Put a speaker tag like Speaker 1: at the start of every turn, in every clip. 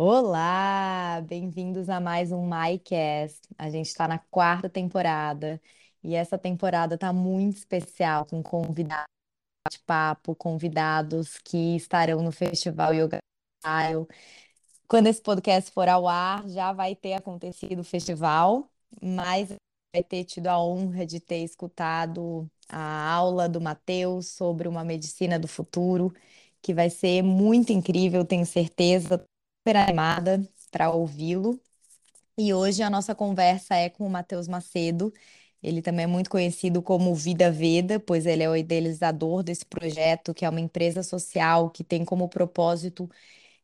Speaker 1: Olá, bem-vindos a mais um MyCast. A gente está na quarta temporada e essa temporada está muito especial com convidados de papo, convidados que estarão no Festival Yoga Style. Quando esse podcast for ao ar, já vai ter acontecido o festival, mas vai ter tido a honra de ter escutado a aula do Matheus sobre uma medicina do futuro, que vai ser muito incrível, tenho certeza super animada para ouvi-lo. E hoje a nossa conversa é com o Matheus Macedo. Ele também é muito conhecido como Vida Veda, pois ele é o idealizador desse projeto, que é uma empresa social que tem como propósito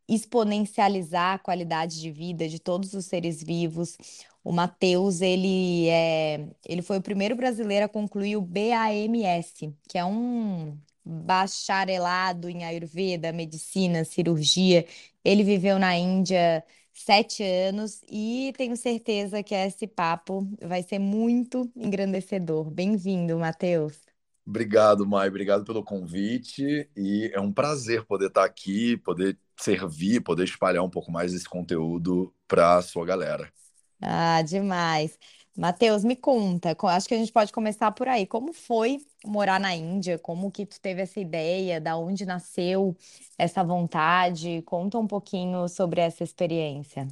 Speaker 1: exponencializar a qualidade de vida de todos os seres vivos. O Matheus, ele é, ele foi o primeiro brasileiro a concluir o BAMS, que é um bacharelado em Ayurveda, medicina, cirurgia. Ele viveu na Índia sete anos e tenho certeza que esse papo vai ser muito engrandecedor. Bem-vindo, Matheus.
Speaker 2: Obrigado, Mai. Obrigado pelo convite. E é um prazer poder estar aqui, poder servir, poder espalhar um pouco mais esse conteúdo para a sua galera.
Speaker 1: Ah, demais. Matheus, me conta, acho que a gente pode começar por aí. Como foi morar na Índia? Como que tu teve essa ideia? Da onde nasceu essa vontade? Conta um pouquinho sobre essa experiência.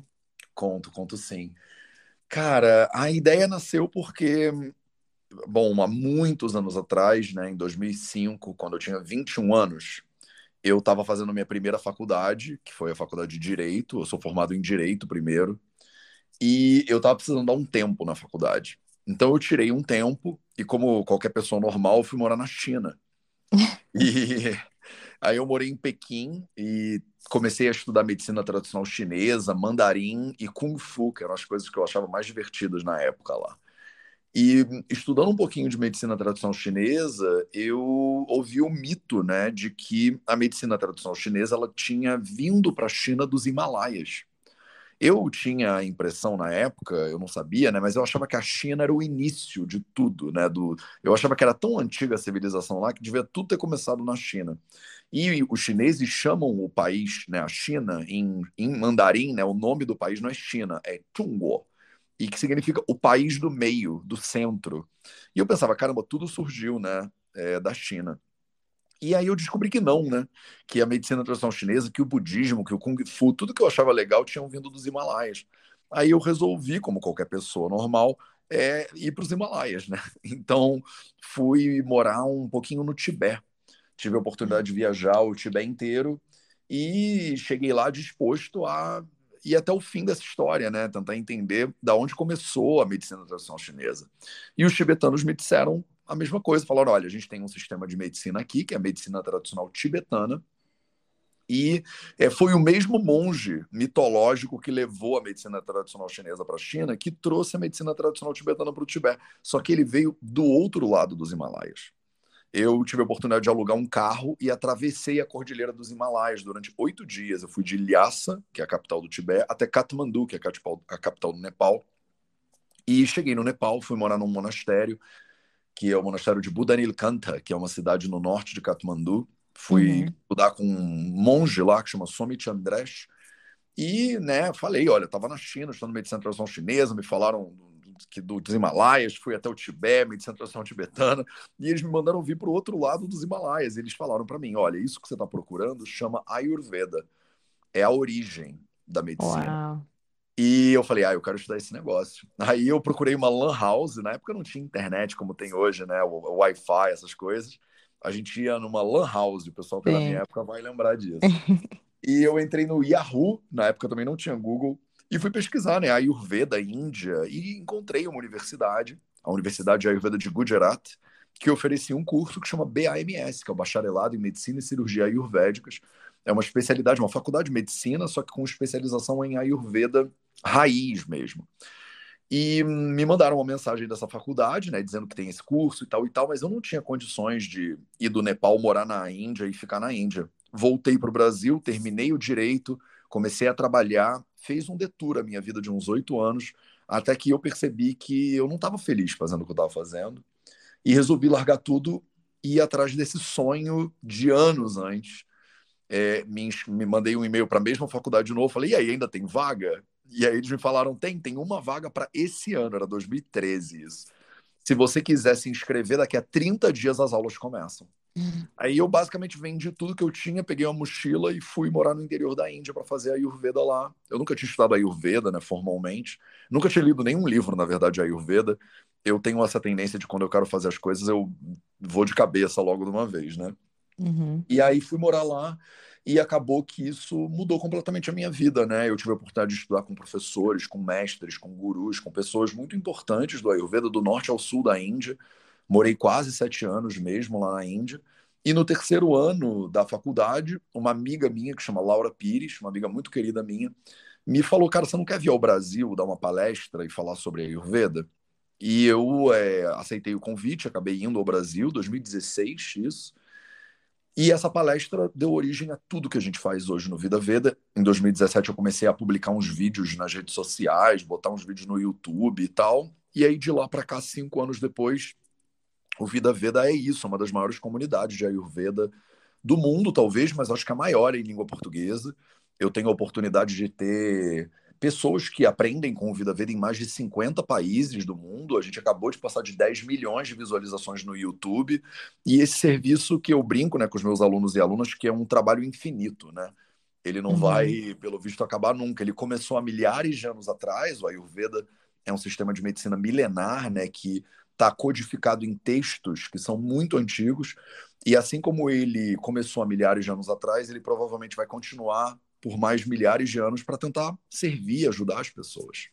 Speaker 2: Conto, conto sim. Cara, a ideia nasceu porque, bom, há muitos anos atrás, né, em 2005, quando eu tinha 21 anos, eu estava fazendo minha primeira faculdade, que foi a faculdade de Direito. Eu sou formado em Direito primeiro. E eu estava precisando dar um tempo na faculdade. Então eu tirei um tempo e, como qualquer pessoa normal, fui morar na China. E aí eu morei em Pequim e comecei a estudar medicina tradicional chinesa, mandarim e kung fu, que eram as coisas que eu achava mais divertidas na época lá. E estudando um pouquinho de medicina tradicional chinesa, eu ouvi o mito, né, de que a medicina tradicional chinesa ela tinha vindo para a China dos Himalaias. Eu tinha a impressão na época, eu não sabia, né, mas eu achava que a China era o início de tudo, né, do, eu achava que era tão antiga a civilização lá que devia tudo ter começado na China. E os chineses chamam o país, né, a China, em, em mandarim, né, o nome do país não é China, é Chunguo, e que significa o país do meio, do centro. E eu pensava, caramba, tudo surgiu, né, é, da China. E aí eu descobri que não, né? Que a medicina tradicional chinesa, que o budismo, que o kung fu, tudo que eu achava legal tinham vindo dos Himalaias. Aí eu resolvi, como qualquer pessoa normal, é, ir para os Himalaias, né? Então fui morar um pouquinho no Tibete. Tive a oportunidade de viajar o Tibete inteiro e cheguei lá disposto a ir até o fim dessa história, né? Tentar entender da onde começou a medicina tradicional chinesa. E os tibetanos me disseram a mesma coisa. Falaram: olha, a gente tem um sistema de medicina aqui, que é a medicina tradicional tibetana, e é, foi o mesmo monge mitológico que levou a medicina tradicional chinesa para a China que trouxe a medicina tradicional tibetana para o Tibete. Só que ele veio do outro lado dos Himalaias. Eu tive a oportunidade de alugar um carro e atravessei a Cordilheira dos Himalaias durante oito dias. Eu fui de Lhasa, que é a capital do Tibete, até Katmandu, que é a capital do Nepal. E cheguei no Nepal, fui morar num monastério que é o monastério de Budanilkanta, que é uma cidade no norte de Katmandu. Fui uhum. estudar com um monge lá que chama Somit Andresh. E, né, falei, olha, estava na China, estudando medicina tradicional chinesa, me falaram que do, dos Himalaias, fui até o Tibete, medicina tradicional tibetana, e eles me mandaram vir para o outro lado dos Himalaias. Eles falaram para mim, olha, isso que você está procurando chama Ayurveda, é a origem da medicina. Uau. E eu falei, ah, eu quero estudar esse negócio. Aí eu procurei uma lan house, na época não tinha internet como tem hoje, né? O, o Wi-Fi, essas coisas. A gente ia numa lan house, o pessoal que é da minha época vai lembrar disso. e eu entrei no Yahoo, na época também não tinha Google, e fui pesquisar, né, a Ayurveda Índia, e encontrei uma universidade, a Universidade Ayurveda de Gujarat, que oferecia um curso que chama BAMS, que é o Bacharelado em Medicina e Cirurgia Ayurvédicas. É uma especialidade, uma faculdade de medicina, só que com especialização em Ayurveda raiz mesmo. E me mandaram uma mensagem dessa faculdade, né, dizendo que tem esse curso e tal e tal, mas eu não tinha condições de ir do Nepal, morar na Índia e ficar na Índia. Voltei para o Brasil, terminei o direito, comecei a trabalhar, fez um detour a minha vida de uns oito anos, até que eu percebi que eu não estava feliz fazendo o que eu estava fazendo e resolvi largar tudo e ir atrás desse sonho de anos antes é, me, me mandei um e-mail para a mesma faculdade de novo, falei, e aí, ainda tem vaga? E aí eles me falaram, tem, tem uma vaga para esse ano, era 2013 isso. Se você quiser se inscrever, daqui a 30 dias as aulas começam. Uhum. Aí eu basicamente vendi tudo que eu tinha, peguei uma mochila e fui morar no interior da Índia para fazer a Ayurveda lá. Eu nunca tinha estudado Ayurveda, né, formalmente. Nunca tinha lido nenhum livro, na verdade, de Ayurveda. Eu tenho essa tendência de quando eu quero fazer as coisas, eu vou de cabeça logo de uma vez, né? Uhum. E aí fui morar lá e acabou que isso mudou completamente a minha vida, né? Eu tive a oportunidade de estudar com professores, com mestres, com gurus, com pessoas muito importantes do Ayurveda, do norte ao sul da Índia. Morei quase sete anos mesmo lá na Índia. E no terceiro ano da faculdade, uma amiga minha, que chama Laura Pires, uma amiga muito querida minha, me falou: Cara, você não quer vir ao Brasil dar uma palestra e falar sobre Ayurveda? E eu é, aceitei o convite, acabei indo ao Brasil, 2016, isso. E essa palestra deu origem a tudo que a gente faz hoje no Vida Veda. Em 2017 eu comecei a publicar uns vídeos nas redes sociais, botar uns vídeos no YouTube e tal. E aí de lá para cá, cinco anos depois, o Vida Veda é isso, uma das maiores comunidades de Ayurveda do mundo, talvez, mas acho que a maior em língua portuguesa. Eu tenho a oportunidade de ter pessoas que aprendem com o Vida Veda em mais de 50 países do mundo. A gente acabou de passar de 10 milhões de visualizações no YouTube. E esse serviço que eu brinco né, com os meus alunos e alunas, que é um trabalho infinito, né? Ele não uhum. vai, pelo visto, acabar nunca. Ele começou há milhares de anos atrás. O Ayurveda é um sistema de medicina milenar, né? Que está codificado em textos que são muito antigos. E assim como ele começou há milhares de anos atrás, ele provavelmente vai continuar por mais milhares de anos para tentar servir, ajudar as pessoas.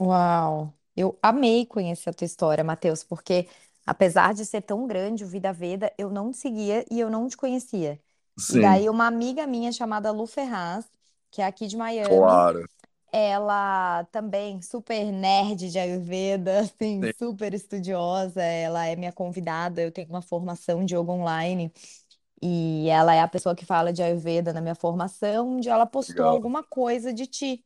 Speaker 1: Uau! Eu amei conhecer a tua história, Matheus, porque apesar de ser tão grande o Vida Veda, eu não te seguia e eu não te conhecia. E daí uma amiga minha chamada Lu Ferraz, que é aqui de Miami,
Speaker 2: Claro.
Speaker 1: ela também super nerd de Ayurveda, assim,
Speaker 2: Sim.
Speaker 1: super estudiosa, ela é minha convidada, eu tenho uma formação de yoga online. E ela é a pessoa que fala de Ayurveda na minha formação, onde ela postou
Speaker 2: Legal.
Speaker 1: alguma coisa de ti.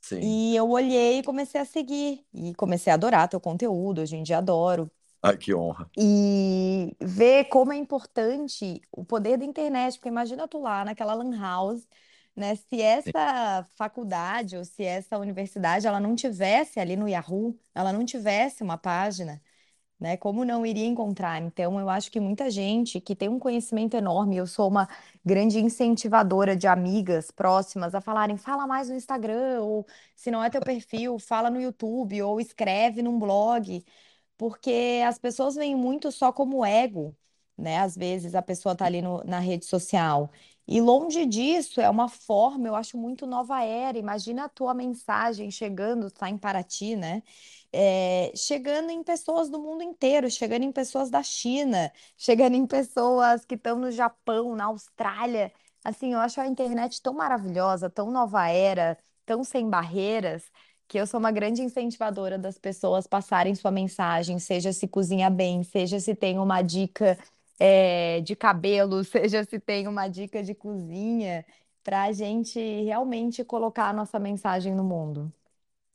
Speaker 2: Sim.
Speaker 1: E eu olhei e comecei a seguir. E comecei a adorar teu conteúdo, hoje em dia adoro.
Speaker 2: Ai, que honra.
Speaker 1: E ver como é importante o poder da internet, porque imagina tu lá naquela lan house, né? Se
Speaker 2: Sim.
Speaker 1: essa faculdade ou se essa universidade ela não tivesse ali no Yahoo, ela não tivesse uma página né? Como não iria encontrar? Então, eu acho que muita gente que tem um conhecimento enorme, eu sou uma grande incentivadora de amigas próximas a falarem, fala mais no Instagram, ou se não é teu perfil, fala no YouTube, ou escreve num blog, porque as pessoas veem muito só como ego, né? Às vezes a pessoa tá ali no- na rede social. E longe disso, é uma forma, eu acho muito nova era. Imagina a tua mensagem chegando, tá em Paraty, né? é, chegando em pessoas do mundo inteiro, chegando em pessoas da China, chegando em pessoas que estão no Japão, na Austrália. Assim, eu acho a internet tão maravilhosa, tão nova era, tão sem barreiras, que eu sou uma grande incentivadora das pessoas passarem sua mensagem, seja se cozinha bem, seja se tem uma dica, é, de cabelo, seja se tem uma dica de cozinha, para a gente realmente colocar a nossa mensagem no mundo.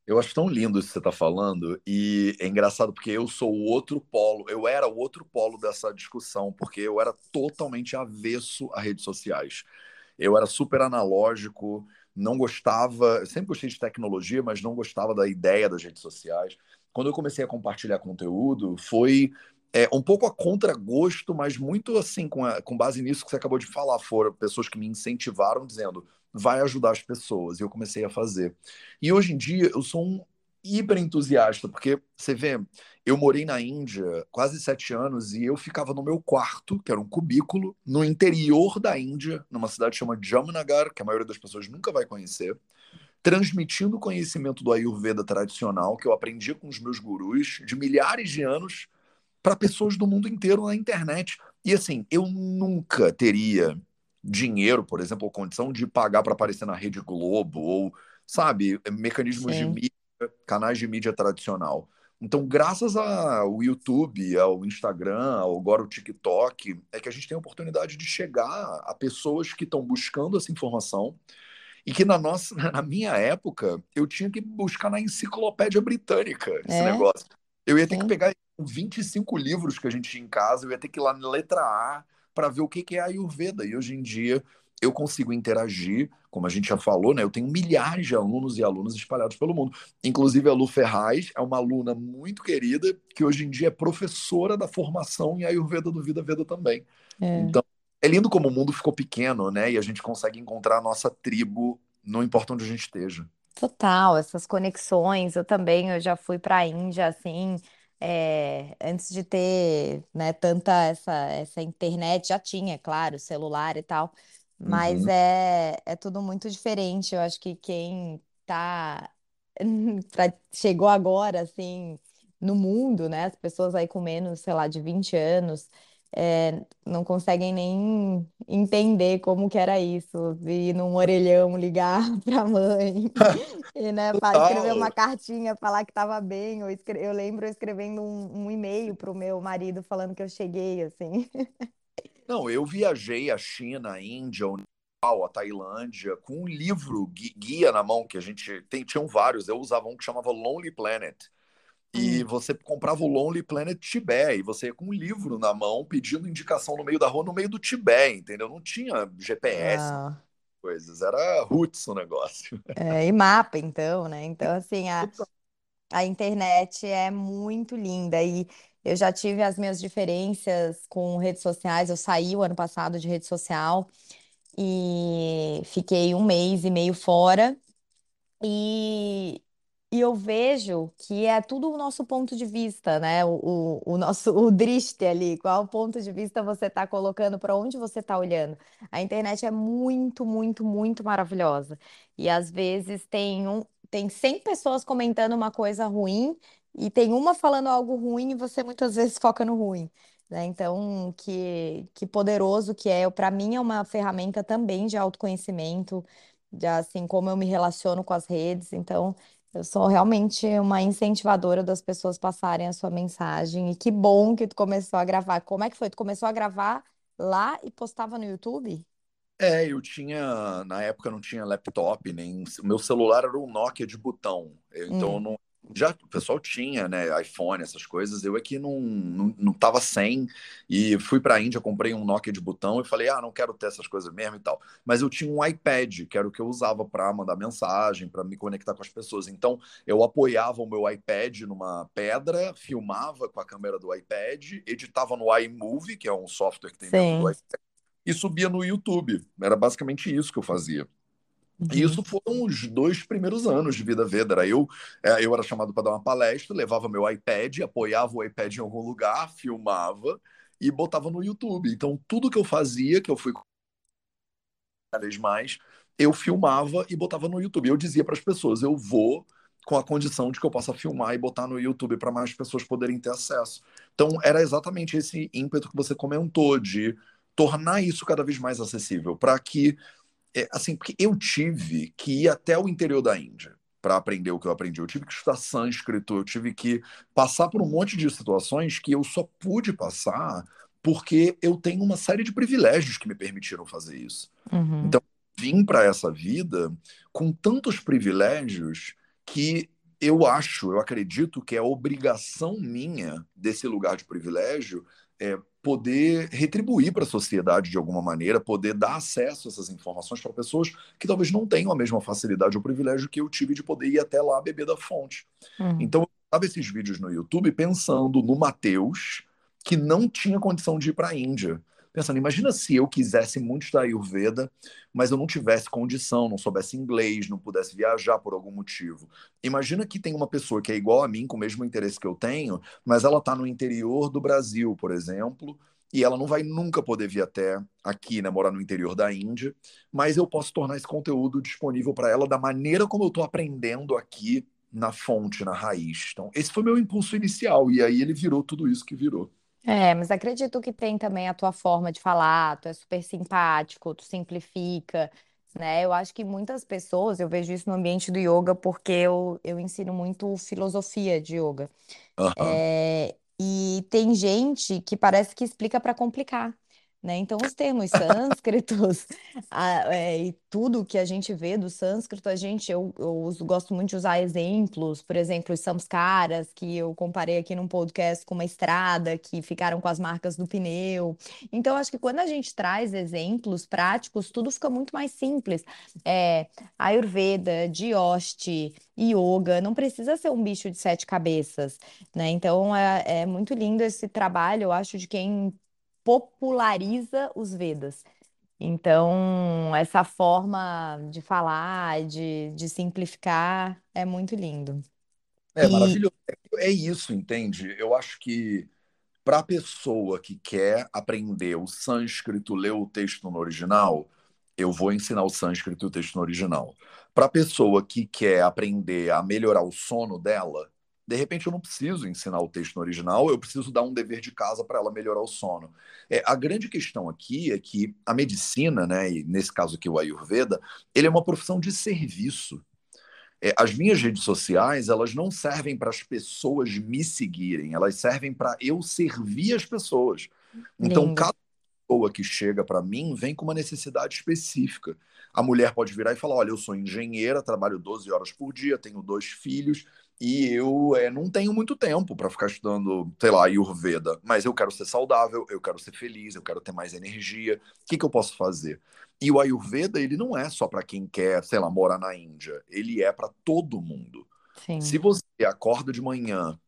Speaker 2: Eu acho tão lindo isso que você está falando, e é engraçado porque eu sou o outro polo, eu era o outro polo dessa discussão, porque eu era totalmente avesso a redes sociais. Eu era super analógico, não gostava, sempre gostei de tecnologia, mas não gostava da ideia das redes sociais. Quando eu comecei a compartilhar conteúdo, foi é, um pouco a contragosto, mas muito assim, com, a, com base nisso que você acabou de falar. Foram pessoas que me incentivaram, dizendo: vai ajudar as pessoas. E eu comecei a fazer. E hoje em dia eu sou um hiper entusiasta, porque você vê, eu morei na Índia quase sete anos e eu ficava no meu quarto, que era um cubículo, no interior da Índia, numa cidade chamada Jamnagar, que a maioria das pessoas nunca vai conhecer, transmitindo o conhecimento do Ayurveda tradicional que eu aprendi com os meus gurus de milhares de anos para pessoas do mundo inteiro na internet. E assim, eu nunca teria dinheiro, por exemplo, ou condição de pagar para aparecer na Rede Globo, ou, sabe, mecanismos de
Speaker 1: Sim.
Speaker 2: mídia, canais de mídia tradicional. Então, graças ao YouTube, ao Instagram, ao agora o TikTok, é que a gente tem a oportunidade de chegar a pessoas que estão buscando essa informação e que na nossa, na minha época, eu tinha que buscar na enciclopédia britânica esse
Speaker 1: É,
Speaker 2: negócio. Eu ia ter que
Speaker 1: sim.
Speaker 2: pegar 25 livros que a gente tinha em casa, eu ia ter que ir lá na letra A para ver o que que é a Ayurveda. E hoje em dia eu consigo interagir, como a gente já falou, né? Eu tenho milhares de alunos e alunas espalhados pelo mundo. Inclusive a Lu Ferraz é uma aluna muito querida que hoje em dia é professora da formação em Ayurveda do Vida Veda também.
Speaker 1: É.
Speaker 2: Então, é lindo como o mundo ficou pequeno, né? E a gente consegue encontrar a nossa tribo, não importa onde a gente esteja.
Speaker 1: Total, essas conexões. Eu também, eu já fui para a Índia, assim, é, antes de ter, né, tanta essa, essa internet, já tinha, é claro, celular e tal, mas
Speaker 2: Uhum.
Speaker 1: é, é tudo muito diferente. Eu acho que quem tá, pra- chegou agora, assim, no mundo, né, as pessoas aí com menos, sei lá, de 20 anos, é, não conseguem nem entender como que era isso, vir num orelhão ligar pra mãe. E, né, escrever uma cartinha, falar que estava bem, ou escre- eu lembro eu escrevendo um, um e-mail para o meu marido falando que eu cheguei, assim.
Speaker 2: Não, eu viajei a China, a Índia, o Nepal, a Tailândia, com um livro gui- guia na mão, que a gente tem, tinham vários. Eu usava um que chamava Lonely Planet. E
Speaker 1: Hum.
Speaker 2: você comprava o Lonely Planet Tibete, e você ia com um livro na mão, pedindo indicação no meio da rua, no meio do Tibete, entendeu? Não tinha GPS,
Speaker 1: Uau.
Speaker 2: coisas, era roots o negócio.
Speaker 1: É, e mapa, então, né? Então, assim, a, a internet é muito linda e eu já tive as minhas diferenças com redes sociais. Eu saí o ano passado de rede social e fiquei um mês e meio fora. E, e eu vejo que é tudo o nosso ponto de vista, né? O, o, o nosso o driste ali, qual ponto de vista você está colocando, para onde você está olhando. A internet é muito, muito, muito maravilhosa. E às vezes tem um, tem 100 pessoas comentando uma coisa ruim e tem uma falando algo ruim e você muitas vezes foca no ruim. Né? Então, que, que poderoso que é. Para mim, é uma ferramenta também de autoconhecimento de assim como eu me relaciono com as redes. Então, eu sou realmente uma incentivadora das pessoas passarem a sua mensagem. E que bom que tu começou a gravar. Como é que foi? Tu começou a gravar lá e postava no YouTube?
Speaker 2: É, eu tinha, na época não tinha laptop, nem o meu celular era um Nokia de botão. Eu- Então eu
Speaker 1: Hum,
Speaker 2: não já o pessoal tinha, né, iPhone, essas coisas. Eu é que não não, não tava sem e fui para a Índia, comprei um Nokia de botão e falei: "Ah, não quero ter essas coisas mesmo e tal". Mas eu tinha um iPad, que era o que eu usava para mandar mensagem, para me conectar com as pessoas. Então eu apoiava o meu iPad numa pedra, filmava com a câmera do iPad, editava no iMovie, que é um software que tem dentro do
Speaker 1: sim.
Speaker 2: e subia no YouTube. Era basicamente isso que eu fazia. E
Speaker 1: Uhum.
Speaker 2: isso foram os dois primeiros anos de Vida Veda. Era eu, é, eu era chamado para dar uma palestra, levava meu iPad, apoiava o iPad em algum lugar, filmava e botava no YouTube. Então, tudo que eu fazia, que eu fui cada vez mais, eu filmava e botava no YouTube. Eu dizia para as pessoas: eu vou com a condição de que eu possa filmar e botar no YouTube para mais pessoas poderem ter acesso. Então, era exatamente esse ímpeto que você comentou de tornar isso cada vez mais acessível, para que é, assim, porque eu tive que ir até o interior da Índia para aprender o que eu aprendi. Eu tive que estudar sânscrito, eu tive que passar por um monte de situações que eu só pude passar porque eu tenho uma série de privilégios que me permitiram fazer isso.
Speaker 1: Uhum.
Speaker 2: Então, vim para essa vida com tantos privilégios que eu acho, eu acredito que é obrigação minha desse lugar de privilégio é poder retribuir para a sociedade de alguma maneira, poder dar acesso a essas informações para pessoas que talvez não tenham a mesma facilidade ou privilégio que eu tive de poder ir até lá beber da fonte.
Speaker 1: Uhum.
Speaker 2: Então, eu estava esses vídeos no YouTube pensando no Mateus, que não tinha condição de ir para a Índia. Pensando, imagina se eu quisesse muito estudar Ayurveda, mas eu não tivesse condição, não soubesse inglês, não pudesse viajar por algum motivo. Imagina que tem uma pessoa que é igual a mim, com o mesmo interesse que eu tenho, mas ela está no interior do Brasil, por exemplo, e ela não vai nunca poder vir até aqui, né, morar no interior da Índia, mas eu posso tornar esse conteúdo disponível para ela da maneira como eu estou aprendendo aqui na fonte, na raiz. Então, esse foi meu impulso inicial, e aí ele virou tudo isso que virou.
Speaker 1: É, mas acredito que tem também a tua forma de falar, tu é super simpático, tu simplifica, né? Eu acho que muitas pessoas, eu vejo isso no ambiente do yoga, porque eu, eu ensino muito filosofia de yoga.
Speaker 2: Aham.
Speaker 1: É, e tem gente que parece que explica para complicar. Né? Então, os termos sânscritos a- é, e tudo que a gente vê do sânscrito, a gente, eu, eu uso- gosto muito de usar exemplos, por exemplo, os samskaras, que eu comparei aqui num podcast com uma estrada, que ficaram com as marcas do pneu. Então, acho que quando a gente traz exemplos práticos, tudo fica muito mais simples. É, Ayurveda, Dioste, Yoga, não precisa ser um bicho de sete cabeças, né? Então, é, é muito lindo esse trabalho, eu acho, de quem populariza os Vedas. Então, essa forma de falar, de, de simplificar, é muito lindo.
Speaker 2: É
Speaker 1: E
Speaker 2: maravilhoso. É isso, entende? Eu acho que para a pessoa que quer aprender o sânscrito, ler o texto no original, eu vou ensinar o sânscrito e o texto no original. Para a pessoa que quer aprender a melhorar o sono dela, de repente eu não preciso ensinar o texto no original, eu preciso dar um dever de casa para ela melhorar o sono. É, a grande questão aqui é que a medicina, né, e nesse caso aqui o Ayurveda, ele é uma profissão de serviço. É, as minhas redes sociais, elas não servem para as pessoas me seguirem, elas servem para eu servir as pessoas. Então,
Speaker 1: lindo.
Speaker 2: cada pessoa que chega para mim vem com uma necessidade específica. A mulher pode virar e falar: Olha, eu sou engenheira, trabalho 12 horas por dia, tenho dois filhos e eu é, não tenho muito tempo para ficar estudando, sei lá, Ayurveda, mas eu quero ser saudável, eu quero ser feliz, eu quero ter mais energia. O que que eu posso fazer? E o Ayurveda, ele não é só para quem quer, sei lá, morar na Índia, ele é para todo mundo. Se
Speaker 1: Sim,
Speaker 2: você acorda de manhã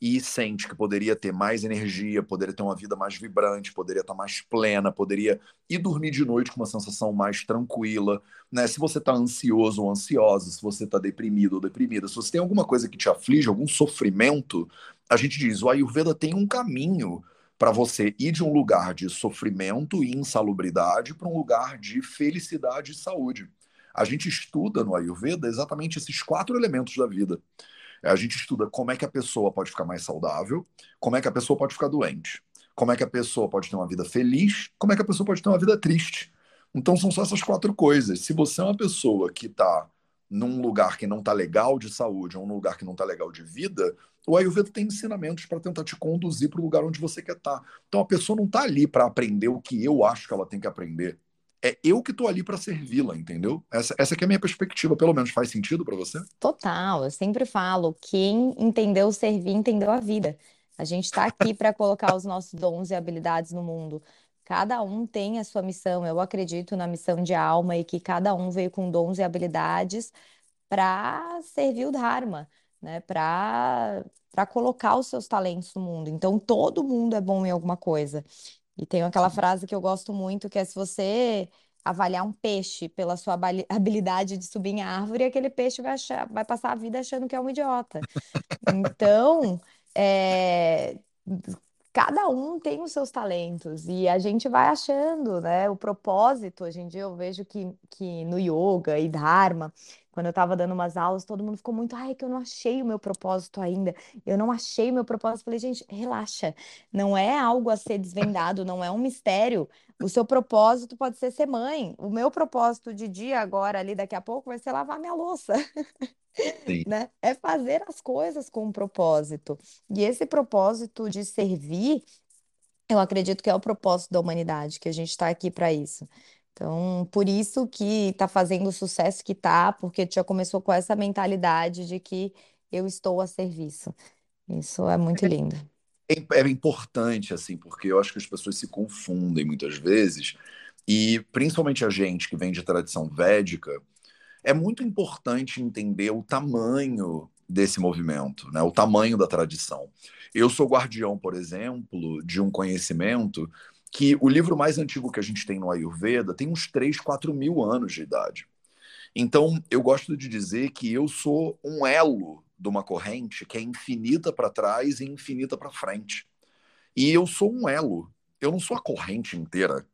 Speaker 2: e sente que poderia ter mais energia, poderia ter uma vida mais vibrante, poderia estar mais plena, poderia ir dormir de noite com uma sensação mais tranquila, né? Se você está ansioso ou ansiosa, se você está deprimido ou deprimida, se você tem alguma coisa que te aflige, algum sofrimento, a gente diz, o Ayurveda tem um caminho para você ir de um lugar de sofrimento e insalubridade para um lugar de felicidade e saúde. A gente estuda no Ayurveda exatamente esses quatro elementos da vida. A gente estuda como é que a pessoa pode ficar mais saudável, como é que a pessoa pode ficar doente, como é que a pessoa pode ter uma vida feliz, como é que a pessoa pode ter uma vida triste. Então são só essas quatro coisas. Se você é uma pessoa que está num lugar que não está legal de saúde, ou num lugar que não está legal de vida, o Ayurveda tem ensinamentos para tentar te conduzir para o lugar onde você quer estar. Então a pessoa não está ali para aprender o que eu acho que ela tem que aprender. É eu que estou ali para servi-la, entendeu? Essa, essa é a minha perspectiva, pelo menos faz sentido para você?
Speaker 1: total. Eu sempre falo, quem entendeu servir, entendeu a vida. A gente está aqui para colocar os nossos dons e habilidades no mundo. Cada um tem a sua missão. Eu acredito na missão de alma e que cada um veio com dons e habilidades para servir o Dharma, né? Para para colocar os seus talentos no mundo. Então, todo mundo é bom em alguma coisa. E tem aquela frase que eu gosto muito, que é se você avaliar um peixe pela sua habili- habilidade de subir em árvore, aquele peixe vai achar, vai passar a vida achando que é um idiota. Então, é, cada um tem os seus talentos e a gente vai achando, né? O propósito, hoje em dia eu vejo que, que no yoga e dharma, quando eu estava dando umas aulas, todo mundo ficou muito, ai, que eu não achei o meu propósito ainda. Eu não achei o meu propósito. Falei, gente, relaxa. Não é algo a ser desvendado, não é um mistério. O seu propósito pode ser ser mãe. O meu propósito de dia agora, ali daqui a pouco, vai ser lavar minha louça
Speaker 2: Sim.
Speaker 1: né? É fazer as coisas com um propósito. E esse propósito de servir, eu acredito que é o propósito da humanidade, que a gente está aqui para isso. Então, por isso que está fazendo o sucesso que está, porque já começou com essa mentalidade de que eu estou a serviço. Isso é muito lindo.
Speaker 2: É, é importante, assim, porque eu acho que as pessoas se confundem muitas vezes, e principalmente a gente que vem de tradição védica, é muito importante entender o tamanho desse movimento, né? O tamanho da tradição. Eu sou guardião, por exemplo, de um conhecimento que o livro mais antigo que a gente tem no Ayurveda tem uns 3, 4 mil anos de idade. Então, eu gosto de dizer que eu sou um elo de uma corrente que é infinita para trás e infinita para frente. E eu sou um elo. Eu não sou a corrente inteira.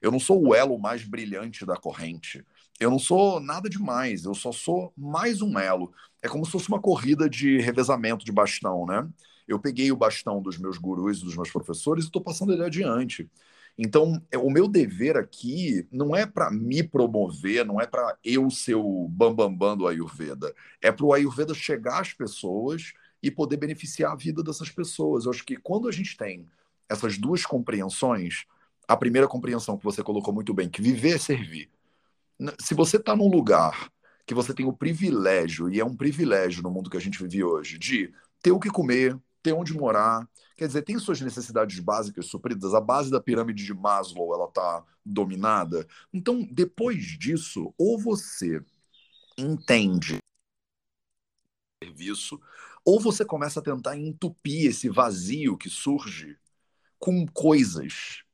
Speaker 2: Eu não sou o elo mais brilhante da corrente. Eu não sou nada demais. Eu só sou mais um elo. É como se fosse uma corrida de revezamento de bastão, né? Eu peguei o bastão dos meus gurus, dos meus professores e estou passando ele adiante. Então, é, o meu dever aqui não é para me promover, não é para eu ser o bambambam bam, bam do Ayurveda. É para o Ayurveda chegar às pessoas e poder beneficiar a vida dessas pessoas. Eu acho que quando a gente tem essas duas compreensões, a primeira compreensão que você colocou muito bem, que viver é servir. Se você está num lugar que você tem o privilégio, e é um privilégio no mundo que a gente vive hoje, de ter o que comer, ter onde morar, quer dizer, tem suas necessidades básicas supridas, a base da pirâmide de Maslow, ela está dominada. Então, depois disso, ou você entende serviço, ou você começa a tentar entupir esse vazio que surge com coisas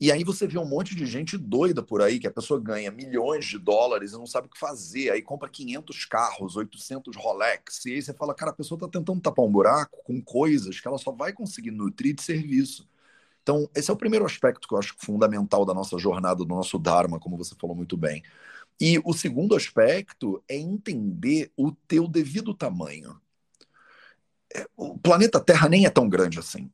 Speaker 2: e aí você vê um monte de gente doida por aí, que a pessoa ganha milhões de dólares e não sabe o que fazer, aí compra 500 carros, 800 Rolex, e aí você fala, cara, a pessoa está tentando tapar um buraco com coisas que ela só vai conseguir nutrir de serviço. Então, esse é o primeiro aspecto que eu acho fundamental da nossa jornada, do nosso Dharma, como você falou muito bem. E o segundo aspecto é entender o teu devido tamanho. É, o planeta Terra nem é tão grande assim.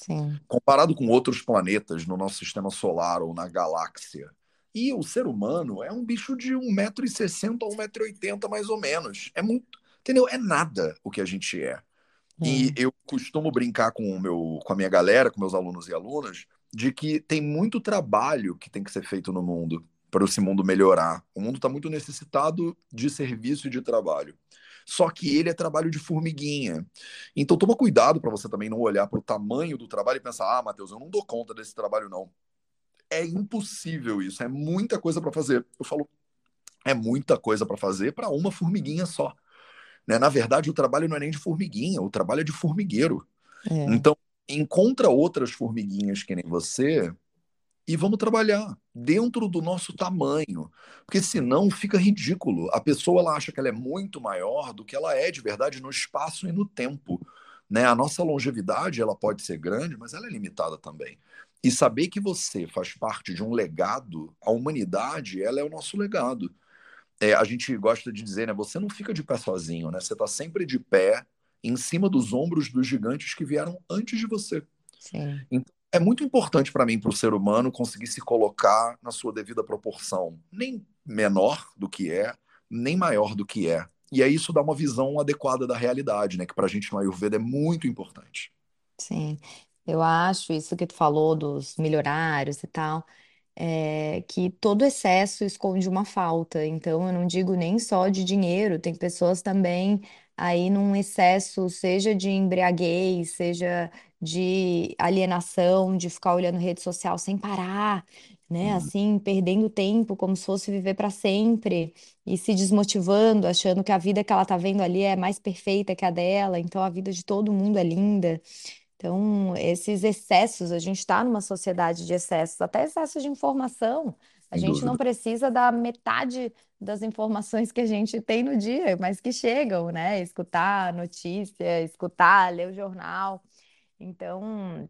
Speaker 1: Sim.
Speaker 2: comparado com outros planetas no nosso sistema solar ou na galáxia. E o ser humano é um bicho de 1,60m a 1,80m mais ou menos. É muito, entendeu? É nada o que a gente é. E hum. eu costumo brincar com, o meu, com a minha galera, com meus alunos e alunas, de que tem muito trabalho que tem que ser feito no mundo para esse mundo melhorar. O mundo está muito necessitado de serviço e de trabalho. Só que ele é trabalho de formiguinha. Então toma cuidado para você também não olhar para o tamanho do trabalho e pensar: ah, Matheus, eu não dou conta desse trabalho, não. É impossível isso, é muita coisa para fazer. Eu falo, é muita coisa para fazer para uma formiguinha só. Né? Na verdade, o trabalho não é nem de formiguinha, o trabalho é de formigueiro. É. Então, encontra outras formiguinhas que nem você e vamos trabalhar dentro do nosso tamanho, porque senão fica ridículo. A pessoa ela acha que ela é muito maior do que ela é de verdade no espaço e no tempo. Né? A nossa longevidade ela pode ser grande, mas ela é limitada também. E saber que você faz parte de um legado, a humanidade ela é o nosso legado. É, a gente gosta de dizer, né? Você não fica de pé sozinho, né? Você está sempre de pé em cima dos ombros dos gigantes que vieram antes de você.
Speaker 1: Sim.
Speaker 2: Então, é muito importante para mim, para o ser humano, conseguir se colocar na sua devida proporção, nem menor do que é, nem maior do que é. E aí isso dá uma visão adequada da realidade, né? Que para a gente no Ayurveda é muito importante.
Speaker 1: Sim, eu acho isso que tu falou dos milionários e tal é, que todo excesso esconde uma falta. Então, eu não digo nem só de dinheiro, tem pessoas também aí num excesso, seja de embriaguez, seja de alienação, de ficar olhando rede social sem parar, né?
Speaker 2: Uhum.
Speaker 1: Assim, perdendo tempo como se fosse viver para sempre e se desmotivando, achando que a vida que ela tá vendo ali é mais perfeita que a dela, então a vida de todo mundo é linda. Então, esses excessos, a gente está numa sociedade de excessos, até excessos de informação. A
Speaker 2: Sem
Speaker 1: gente não
Speaker 2: dúvida.
Speaker 1: precisa da metade das informações que a gente tem no dia, mas que chegam, né? Escutar a notícia, escutar, ler o jornal. Então,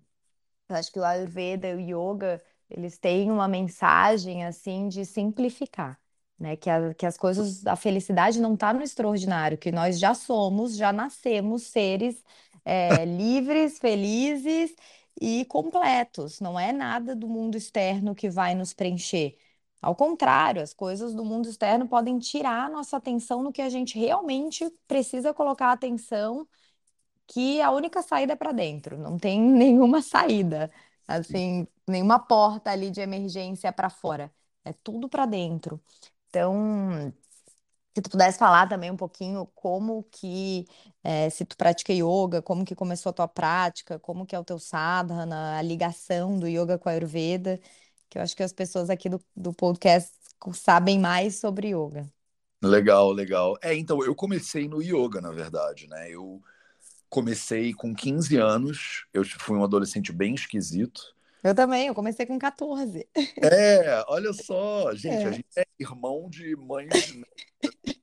Speaker 1: eu acho que o Ayurveda e o Yoga, eles têm uma mensagem, assim, de simplificar. Né, que, a- que as coisas, a felicidade não está no extraordinário, que nós já somos, já nascemos seres é, livres, felizes e completos. Não é nada do mundo externo que vai nos preencher. Ao contrário, as coisas do mundo externo podem tirar a nossa atenção no que a gente realmente precisa colocar atenção, que a única saída é para dentro. Não tem nenhuma saída, assim, nenhuma porta ali de emergência para fora. É tudo para dentro. Então, se tu pudesse falar também um pouquinho como que, eh, se tu pratica yoga, como que começou a tua prática, como que é o teu sadhana, a ligação do yoga com a Ayurveda, que eu acho que as pessoas aqui do, do podcast sabem mais sobre yoga.
Speaker 2: Legal, legal. É, então, eu comecei no yoga, na verdade, né? Eu comecei com 15 anos, eu fui um adolescente bem esquisito.
Speaker 1: Eu também, eu comecei com 14.
Speaker 2: É, olha só, gente, a
Speaker 1: É.
Speaker 2: gente é irmão de mães. né?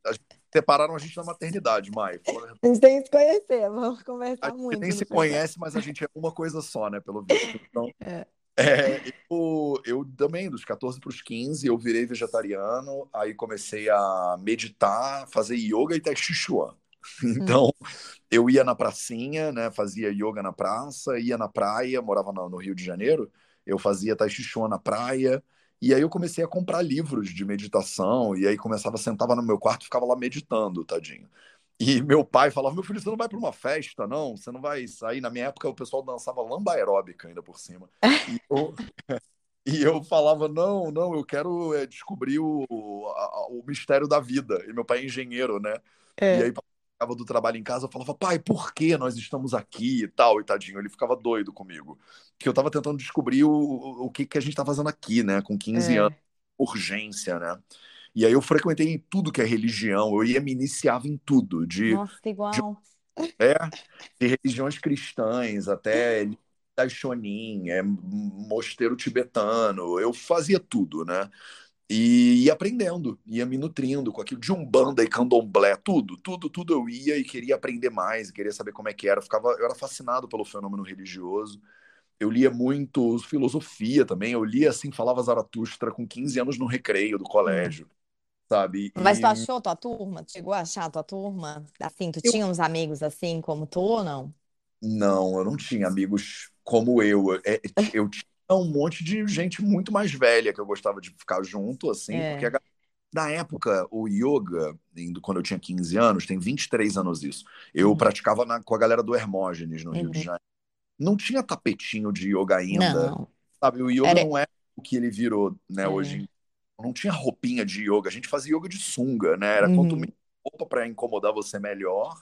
Speaker 2: A gente- separaram a gente na maternidade, Mai. A.
Speaker 1: A gente tem que se conhecer, vamos
Speaker 2: A
Speaker 1: conversar
Speaker 2: gente
Speaker 1: muito
Speaker 2: nem se
Speaker 1: no processo.
Speaker 2: conhece, mas a gente é uma coisa só, né, pelo visto. Então,
Speaker 1: É.
Speaker 2: é, eu, eu também, dos 14 para os 15, eu virei vegetariano, aí comecei a meditar, fazer yoga e tai chi chuan. Então, eu ia na pracinha, né, fazia yoga na praça, ia na praia, morava no, no Rio de Janeiro, eu fazia tai chi chuan na praia, e aí eu comecei a comprar livros de meditação, e aí começava, sentava no meu quarto e ficava lá meditando, tadinho. E meu pai falava, meu filho, você não vai para uma festa, não? Você não vai sair? Na minha época, o pessoal dançava lamba aeróbica ainda por cima. E eu, E eu falava, não, não, eu quero é, descobrir o, a- o mistério da vida. E meu pai é engenheiro, né? E
Speaker 1: É.
Speaker 2: aí, ficava do trabalho em casa, eu falava, pai, por que nós estamos aqui e tal, e tadinho, ele ficava doido comigo. Que eu tava tentando descobrir o, o, que, que a gente tá fazendo aqui, né? Com 15 anos,
Speaker 1: É.
Speaker 2: urgência, né? E aí eu frequentei tudo que é religião, eu ia me iniciava em tudo, de,
Speaker 1: Nossa,
Speaker 2: de,
Speaker 1: igual.
Speaker 2: é, de religiões cristãs até Daishonin, é, mosteiro tibetano, eu fazia tudo, né? E ia aprendendo, ia me nutrindo com aquilo de Umbanda e Candomblé, tudo, tudo, tudo eu ia e queria aprender mais, queria saber como é que era, eu ficava, eu era fascinado pelo fenômeno religioso. Eu lia muito filosofia também, eu lia assim, falava Zaratustra com 15 anos no recreio do
Speaker 1: Hum.
Speaker 2: colégio, sabe?
Speaker 1: Mas tu
Speaker 2: E
Speaker 1: achou tua turma? Tu chegou a achar tua turma? Assim, tu
Speaker 2: eu
Speaker 1: tinha uns amigos assim como tu ou não?
Speaker 2: não, eu não tinha amigos como eu. É, Eu tinha um monte de gente muito mais velha que eu gostava de ficar junto, assim, porque a
Speaker 1: É.
Speaker 2: na época o yoga, quando eu tinha 15 anos, tem 23 anos isso, eu
Speaker 1: Uhum.
Speaker 2: praticava na- com a galera do Hermógenes no Rio de
Speaker 1: Uhum.
Speaker 2: Janeiro. Não tinha tapetinho de yoga ainda,
Speaker 1: Não.
Speaker 2: sabe? O yoga
Speaker 1: Era.
Speaker 2: não é o que ele virou, né, hoje.
Speaker 1: É.
Speaker 2: dia. Não tinha roupinha de yoga, a gente fazia yoga de sunga, né? Era quanto
Speaker 1: Uhum.
Speaker 2: menos roupa para incomodar você melhor.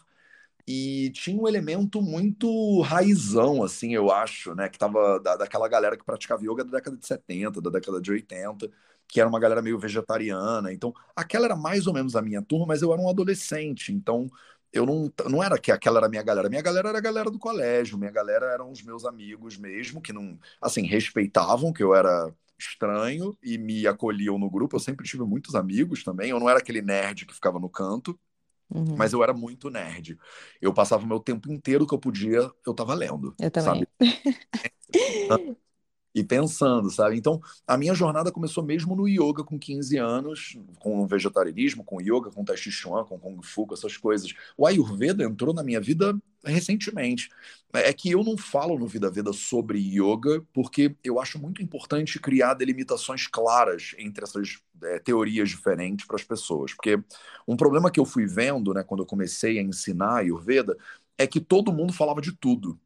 Speaker 2: E tinha um elemento muito raizão, assim, eu acho, né? Que tava da, daquela galera que praticava yoga da década de 70, da década de 80, que era uma galera meio vegetariana. Então, aquela era mais ou menos a minha turma, mas eu era um adolescente. Então, eu não, não era que aquela era a minha galera. Minha galera era a galera do colégio, minha galera eram os meus amigos mesmo, que não, assim, respeitavam que eu era estranho e me acolhiam no grupo. Eu sempre tive muitos amigos também. Eu não era aquele nerd que ficava no canto
Speaker 1: Uhum.
Speaker 2: mas eu era muito nerd. Eu passava o meu tempo inteiro que eu podia, eu tava lendo,
Speaker 1: Eu
Speaker 2: sabe?
Speaker 1: também.
Speaker 2: E pensando, sabe? Então, a minha jornada começou mesmo no yoga com 15 anos, com o vegetarianismo, com yoga, com Tai Chi Chuan, com Kung Fu, com essas coisas. O Ayurveda entrou na minha vida recentemente. É que eu não falo no Vida Veda sobre yoga, porque eu acho muito importante criar delimitações claras entre essas é, teorias diferentes para as pessoas. Porque um problema que eu fui vendo, né, quando eu comecei a ensinar Ayurveda, é que todo mundo falava de tudo.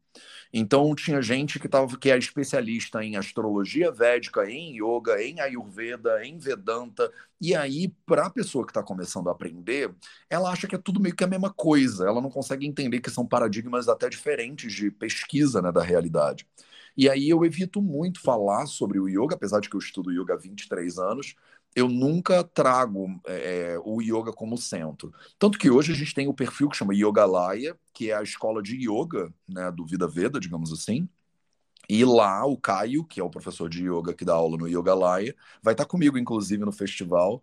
Speaker 2: Então tinha gente que, tava, que é especialista em astrologia védica, em yoga, em ayurveda, em vedanta. E aí, para a pessoa que está começando a aprender, ela acha que é tudo meio que a mesma coisa. Ela não consegue entender que são paradigmas até diferentes de pesquisa né, da realidade. E aí eu evito muito falar sobre o yoga, apesar de que eu estudo yoga há 23 anos, eu nunca trago é, o yoga como centro. Tanto que hoje a gente tem o perfil que chama Yogalaya, que é a escola de yoga né, do Vida Veda, digamos assim. E lá o Caio, que é o professor de yoga que dá aula no Yogalaya, vai estar comigo, inclusive, no festival.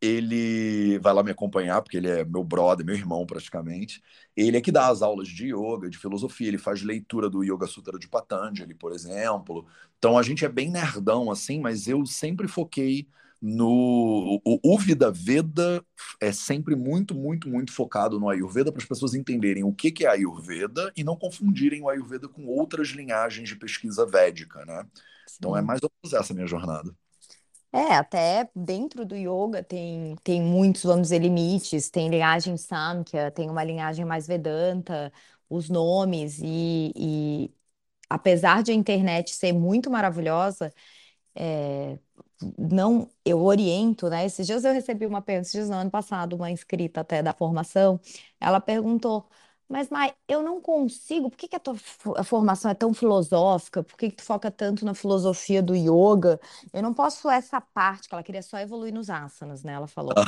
Speaker 2: Ele vai lá me acompanhar, porque ele é meu brother, meu irmão praticamente. Ele é que dá as aulas de yoga, de filosofia, ele faz leitura do Yoga Sutra de Patanjali, por exemplo. Então a gente é bem nerdão assim, mas eu sempre foquei no o, o Vida Veda é sempre muito, muito, muito focado no Ayurveda para as pessoas entenderem o que, que é Ayurveda e não confundirem o Ayurveda com outras linhagens de pesquisa védica, né? Então é
Speaker 1: Sim.
Speaker 2: mais ou menos essa minha jornada.
Speaker 1: É, até dentro do yoga tem, tem muitos, vamos dizer, limites. Tem linhagem Samkhya, tem uma linhagem mais Vedanta, os nomes. E, e apesar de a internet ser muito maravilhosa, é, não, eu oriento, né? Esses dias eu recebi uma pergunta, esses dias no ano passado, uma inscrita até da formação, ela perguntou, mas Mai, eu não consigo, por que que a tua a formação é tão filosófica? Por que que tu foca tanto na filosofia do yoga? Eu não posso essa parte, que ela queria só evoluir nos asanas, né? Ela falou.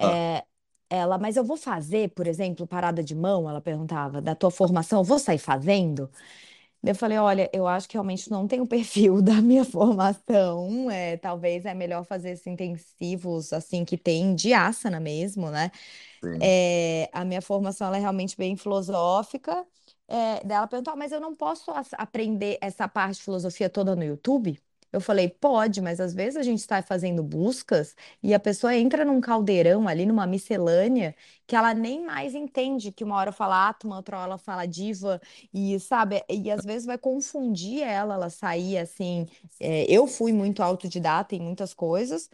Speaker 1: É, ela, mas eu vou fazer, por exemplo, parada de mão, ela perguntava, da tua formação, eu vou sair fazendo? Eu falei, olha, eu acho que realmente não tem o perfil da minha formação. É, talvez é melhor fazer esses intensivos assim que tem de asana mesmo, né? É, a minha formação ela é realmente bem filosófica. É, daí ela perguntou, "Ah, mas eu não posso aprender essa parte de filosofia toda no YouTube? Eu falei, pode, mas às vezes a gente está fazendo buscas e a pessoa entra num caldeirão ali, numa miscelânea, que ela nem mais entende que uma hora fala Atma, outra hora fala Diva, e sabe, e às vezes vai confundir ela, ela sair assim. é, eu fui muito autodidata em muitas coisas,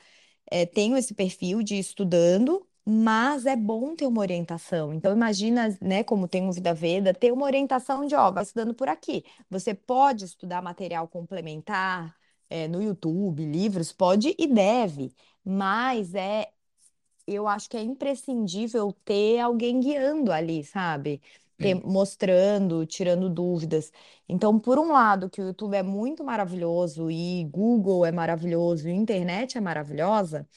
Speaker 1: é, tenho esse perfil de ir estudando, mas é bom ter uma orientação. Então, imagina, né, como tem um Vida Veda, ter uma orientação de, ó, vai estudando por aqui. Você pode estudar material complementar, é, no YouTube, livros, pode e deve, mas é eu acho que é imprescindível ter alguém guiando ali, sabe? Ter- mostrando, tirando dúvidas. Então, por um lado, que o YouTube é muito maravilhoso e Google é maravilhoso e a internet é maravilhosa,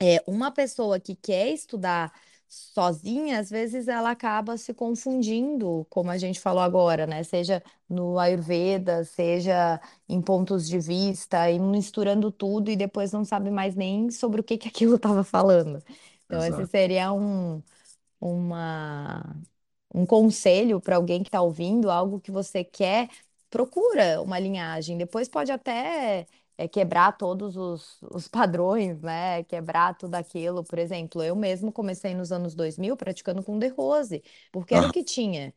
Speaker 1: é, uma pessoa que quer estudar sozinha, às vezes ela acaba se confundindo, como a gente falou agora, né? Seja no Ayurveda, seja em pontos de vista, e misturando tudo e depois não sabe mais nem sobre o que que aquilo estava falando. Então, esse
Speaker 2: exato.
Speaker 1: seria um, uma um conselho para alguém que está ouvindo, algo que você quer, procura uma linhagem. Depois pode até é, quebrar todos os, os padrões, né? Quebrar tudo aquilo. Por exemplo, eu mesmo comecei nos anos 2000 praticando com The Rose, porque era o
Speaker 2: Aham,
Speaker 1: que tinha.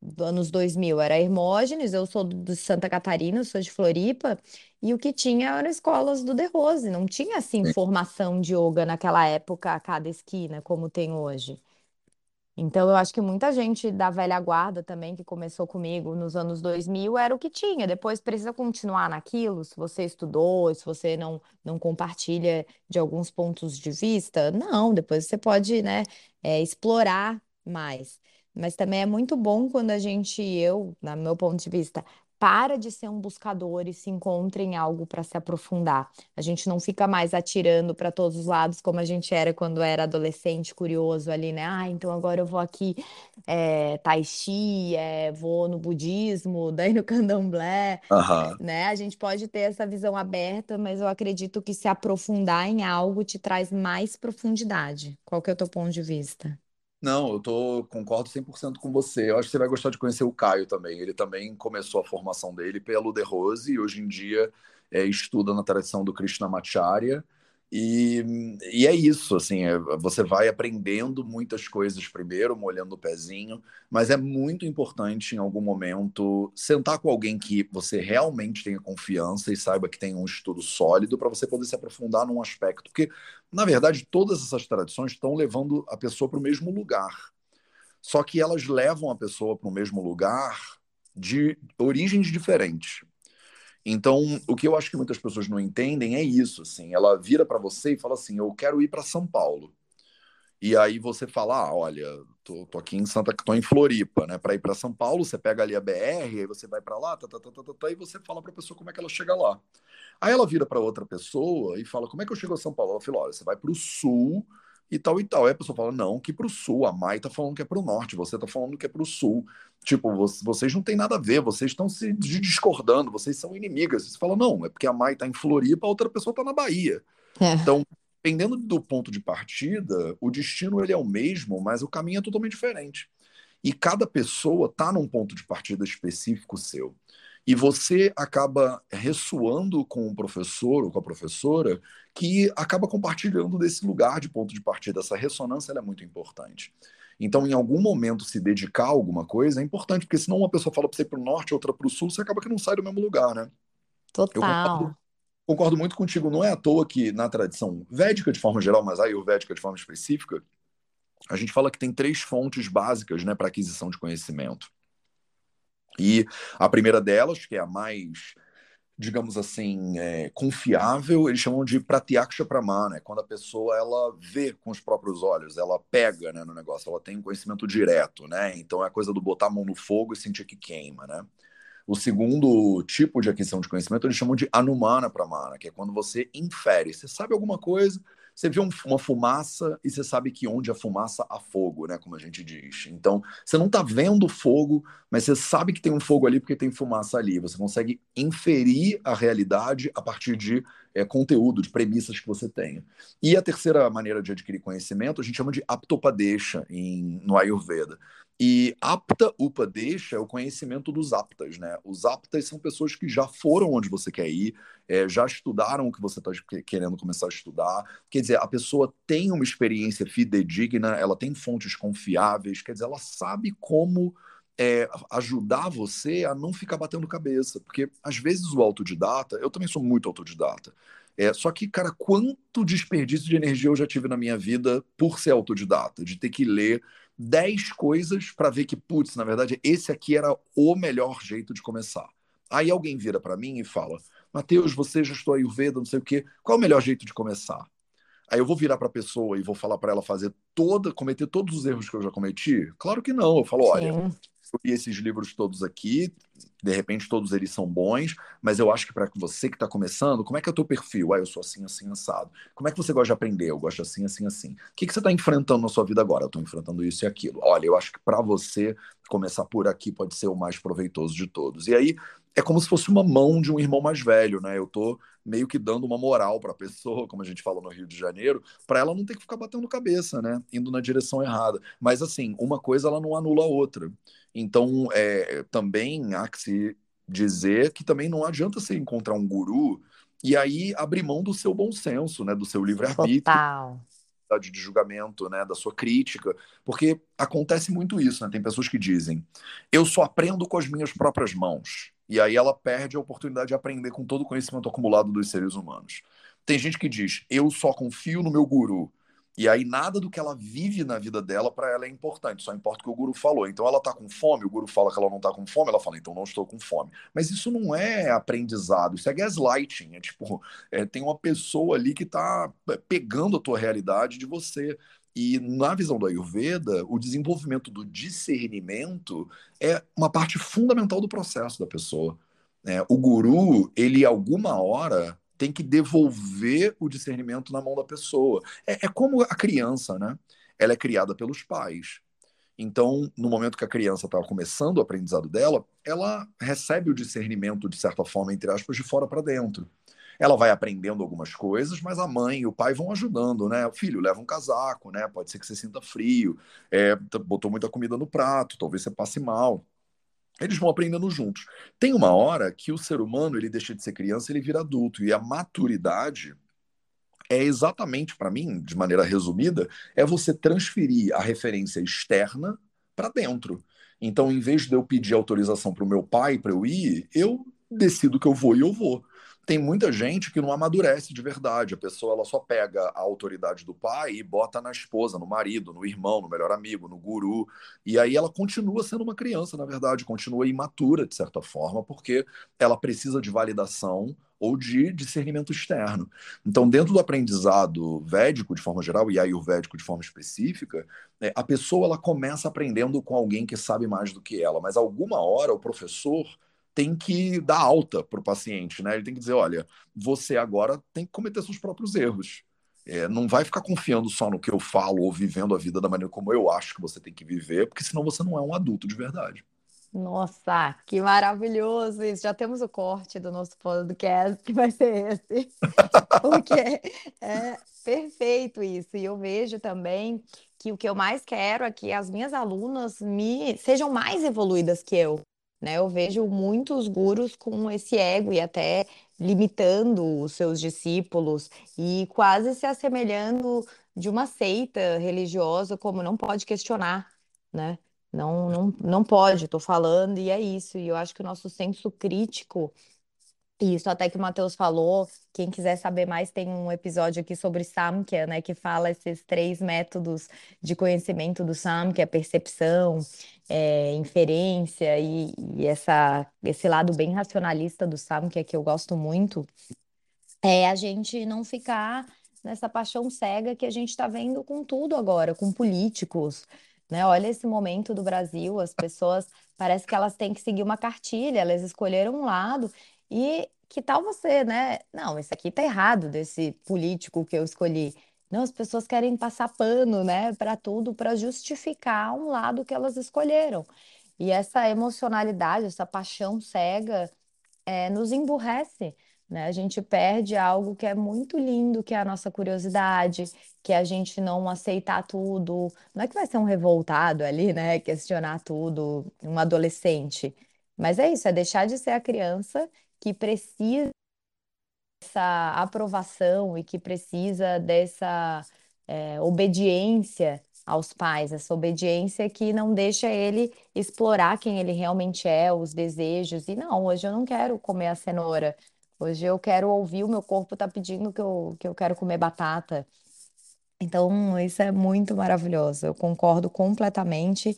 Speaker 1: Dos anos 2000 era Hermógenes, eu sou do- de Santa Catarina, sou de Floripa, e o que tinha eram escolas do The Rose, não tinha assim
Speaker 2: sim.
Speaker 1: formação de yoga naquela época a cada esquina, como tem hoje. Então, eu acho que muita gente da velha guarda também, que começou comigo nos anos 2000 era o que tinha. Depois precisa continuar naquilo, se você estudou, se você não, não compartilha de alguns pontos de vista. Não, depois você pode, né, é, explorar mais. Mas também é muito bom quando a gente, eu, no meu ponto de vista, para de ser um buscador e se encontra em algo para se aprofundar. A gente não fica mais atirando para todos os lados como a gente era quando era adolescente, curioso ali, né? Ah, então agora eu vou aqui, é, Tai Chi, é, vou no budismo, daí no candomblé, né? A gente pode ter essa visão aberta, mas eu acredito que se aprofundar em algo te traz mais profundidade. Qual que é o teu ponto de vista?
Speaker 2: Não, eu tô, concordo 100% com você. Eu acho que você vai gostar de conhecer o Caio também. Ele também começou a formação dele pelo De Rose e hoje em dia é, estuda na tradição do Krishnamacharya. E, e é isso, assim, é, você vai aprendendo muitas coisas primeiro, molhando o pezinho, mas é muito importante em algum momento sentar com alguém que você realmente tenha confiança e saiba que tem um estudo sólido para você poder se aprofundar num aspecto. Porque na verdade, todas essas tradições estão levando a pessoa para o mesmo lugar. Só que elas levam a pessoa para o mesmo lugar de origens diferentes. Então, o que eu acho que muitas pessoas não entendem é isso, assim, ela vira para você e fala assim: "Eu quero ir para São Paulo". E aí você fala: "Ah, olha, tô, tô aqui em Santa, tô em Floripa, né? Para ir para São Paulo, você pega ali a BR, aí você vai para lá, tá, tá, tá, tá, tá, tá, e você fala para a pessoa como é que ela chega lá. Aí ela vira para outra pessoa e fala: Como é que eu chego a São Paulo? Ela fala: Olha, você vai para o sul e tal e tal. Aí a pessoa fala: Não, que para o sul. A Mai tá falando que é para o norte, você tá falando que é para o sul. Tipo, vocês não têm nada a ver, vocês estão se discordando, vocês são inimigas. Você fala: Não, é porque a Mai tá em Floripa, a outra pessoa tá na Bahia.
Speaker 1: É,
Speaker 2: Então, dependendo do ponto de partida, o destino ele é o mesmo, mas o caminho é totalmente diferente. E cada pessoa está num ponto de partida específico seu. E você acaba ressoando com o professor ou com a professora que acaba compartilhando desse lugar de ponto de partida. Essa ressonância é muito importante. Então, em algum momento, se dedicar a alguma coisa é importante, porque senão uma pessoa fala para você ir para o norte, outra para o sul, você acaba que não sai do mesmo lugar, né? Eu concordo,
Speaker 1: total.
Speaker 2: concordo muito contigo. Não é à toa que na tradição védica, de forma geral, mas ayurvédica de forma específica, a gente fala que tem três fontes básicas né, para aquisição de conhecimento. E a primeira delas, que é a mais, digamos assim, é, confiável, eles chamam de pratyaksha pramana, né? quando a pessoa ela vê com os próprios olhos, ela pega né, no negócio, ela tem um conhecimento direto, né? Então é a coisa do botar a mão no fogo e sentir que queima, né? O segundo tipo de aquisição de conhecimento eles chamam de anumana pramana, que é quando você infere. Você sabe alguma coisa, você vê um, uma fumaça e você sabe que onde a fumaça há fogo, né? Como a gente diz. Então, você não está vendo fogo, mas você sabe que tem um fogo ali porque tem fumaça ali. Você consegue inferir a realidade a partir de é, conteúdo, de premissas que você tenha. E a terceira maneira de adquirir conhecimento a gente chama de aptopadesha em, no Ayurveda. E apta upadesha é o conhecimento dos aptas, né? Os aptas são pessoas que já foram onde você quer ir, é, já estudaram o que você está querendo começar a estudar. Quer dizer, a pessoa tem uma experiência fidedigna, ela tem fontes confiáveis, quer dizer, ela sabe como é, ajudar você a não ficar batendo cabeça. Porque às vezes o autodidata, eu também sou muito autodidata. É, só que, cara, quanto desperdício de energia eu já tive na minha vida por ser autodidata, de ter que ler 10 coisas para ver que, putz, na verdade, esse aqui era o melhor jeito de começar. Aí alguém vira para mim e fala: Mateus, você já estou Ayurveda, não sei o quê. Qual é o melhor jeito de começar? Aí eu vou virar para a pessoa e vou falar para ela fazer toda, cometer todos os erros que eu já cometi? Claro que não. Eu falo, olha,
Speaker 1: Sim.
Speaker 2: Li esses livros todos aqui, de repente todos eles são bons, mas eu acho que para você que está começando, como é que é o teu perfil? Ah, eu sou assim, assim, assado. Como é que você gosta de aprender? Eu gosto assim, assim, assim. O que, que você está enfrentando na sua vida agora? Eu estou enfrentando isso e aquilo. Olha, eu acho que para você começar por aqui pode ser o mais proveitoso de todos. E aí é como se fosse uma mão de um irmão mais velho, né? Eu tô meio que dando uma moral para a pessoa, como a gente fala no Rio de Janeiro, para ela não ter que ficar batendo cabeça, né? Indo na direção errada. Mas assim, uma coisa ela não anula a outra. Então, é, também há que se dizer que também não adianta você encontrar um guru e aí abrir mão do seu bom senso, né? Do seu livre-arbítrio
Speaker 1: Total.
Speaker 2: de julgamento, né, da sua crítica, porque acontece muito isso, né? Tem pessoas que dizem: "Eu só aprendo com as minhas próprias mãos". E aí ela perde a oportunidade de aprender com todo o conhecimento acumulado dos seres humanos. Tem gente que diz: "Eu só confio no meu guru". E aí nada do que ela vive na vida dela para ela é importante, só importa o que o guru falou. Então ela tá com fome, o guru fala que ela não tá com fome, ela fala: "Então não estou com fome". Mas isso não é aprendizado, isso é gaslighting, é tipo, é, tem uma pessoa ali que está pegando a tua realidade de você. E na visão do Ayurveda, o desenvolvimento do discernimento é uma parte fundamental do processo da pessoa. É, o guru, ele alguma hora tem que devolver o discernimento na mão da pessoa. É, é como a criança, né? Ela é criada pelos pais. Então, no momento que a criança está começando o aprendizado dela, ela recebe o discernimento, de certa forma, entre aspas, de fora para dentro. Ela vai aprendendo algumas coisas, mas a mãe e o pai vão ajudando, né? Filho, leva um casaco, né? Pode ser que você sinta frio, é, botou muita comida no prato, talvez você passe mal. Eles vão aprendendo juntos. Tem uma hora que o ser humano ele deixa de ser criança, ele vira adulto e a maturidade é exatamente para mim, de maneira resumida, é você transferir a referência externa para dentro. Então, em vez de eu pedir autorização para o meu pai para eu ir, eu decido que eu vou e eu vou tem muita gente que não amadurece de verdade. A pessoa ela só pega a autoridade do pai e bota na esposa, no marido, no irmão, no melhor amigo, no guru. E aí ela continua sendo uma criança, na verdade, continua imatura de certa forma, porque ela precisa de validação ou de discernimento externo. Então, dentro do aprendizado védico, de forma geral, e ayurvédico de forma específica, é, a pessoa ela começa aprendendo com alguém que sabe mais do que ela, mas alguma hora o professor tem que dar alta para o paciente, né? Ele tem que dizer, olha, você agora tem que cometer seus próprios erros. É, não vai ficar confiando só no que eu falo ou vivendo a vida da maneira como eu acho que você tem que viver, porque senão você não é um adulto de verdade.
Speaker 1: Nossa, que maravilhoso isso. Já temos o corte do nosso podcast, que vai ser esse. Porque é perfeito isso. E eu vejo também que o que eu mais quero é que as minhas alunas me sejam mais evoluídas que eu né? Eu vejo muitos gurus com esse ego e até limitando os seus discípulos e quase se assemelhando de uma seita religiosa, como não pode questionar, né? Não, não, não pode, estou falando, e é isso. E eu acho que o nosso senso crítico isso, até que o Matheus falou. Quem quiser saber mais, tem um episódio aqui sobre Samkhya, né, que fala esses três métodos de conhecimento do Samkhya, percepção, é, inferência e, e essa, esse lado bem racionalista do Samkhya que eu gosto muito, é a gente não ficar nessa paixão cega que a gente está vendo com tudo agora, com políticos, né? Olha esse momento do Brasil, as pessoas parece que elas têm que seguir uma cartilha, elas escolheram um lado e que tal você, né? Não, isso aqui tá errado desse político que eu escolhi. Não, as pessoas querem passar pano, né, para tudo, para justificar um lado que elas escolheram. E essa emocionalidade, essa paixão cega, é, nos emburrece, né? A gente perde algo que é muito lindo, que é a nossa curiosidade, que é a gente não aceitar tudo. Não é que vai ser um revoltado ali, né, questionar tudo, um adolescente. Mas é isso, é deixar de ser a criança que precisa dessa aprovação e que precisa dessa é, obediência aos pais, essa obediência que não deixa ele explorar quem ele realmente é, os desejos. E não, hoje eu não quero comer a cenoura. Hoje eu quero ouvir, o meu corpo está pedindo que eu, que eu quero comer batata. Então, isso é muito maravilhoso. Eu concordo completamente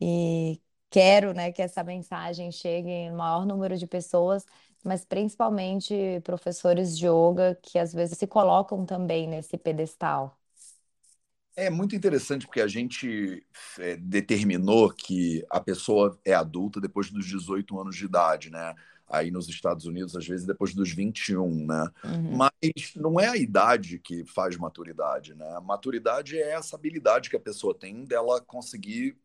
Speaker 1: e quero, né, que essa mensagem chegue em maior número de pessoas mas principalmente professores de yoga que às vezes se colocam também nesse pedestal.
Speaker 2: É muito interessante porque a gente é, determinou que a pessoa é adulta depois dos 18 anos de idade, né? Aí nos Estados Unidos, às vezes, depois dos 21, né?
Speaker 1: Uhum.
Speaker 2: Mas não é a idade que faz maturidade, né? A maturidade é essa habilidade que a pessoa tem dela conseguir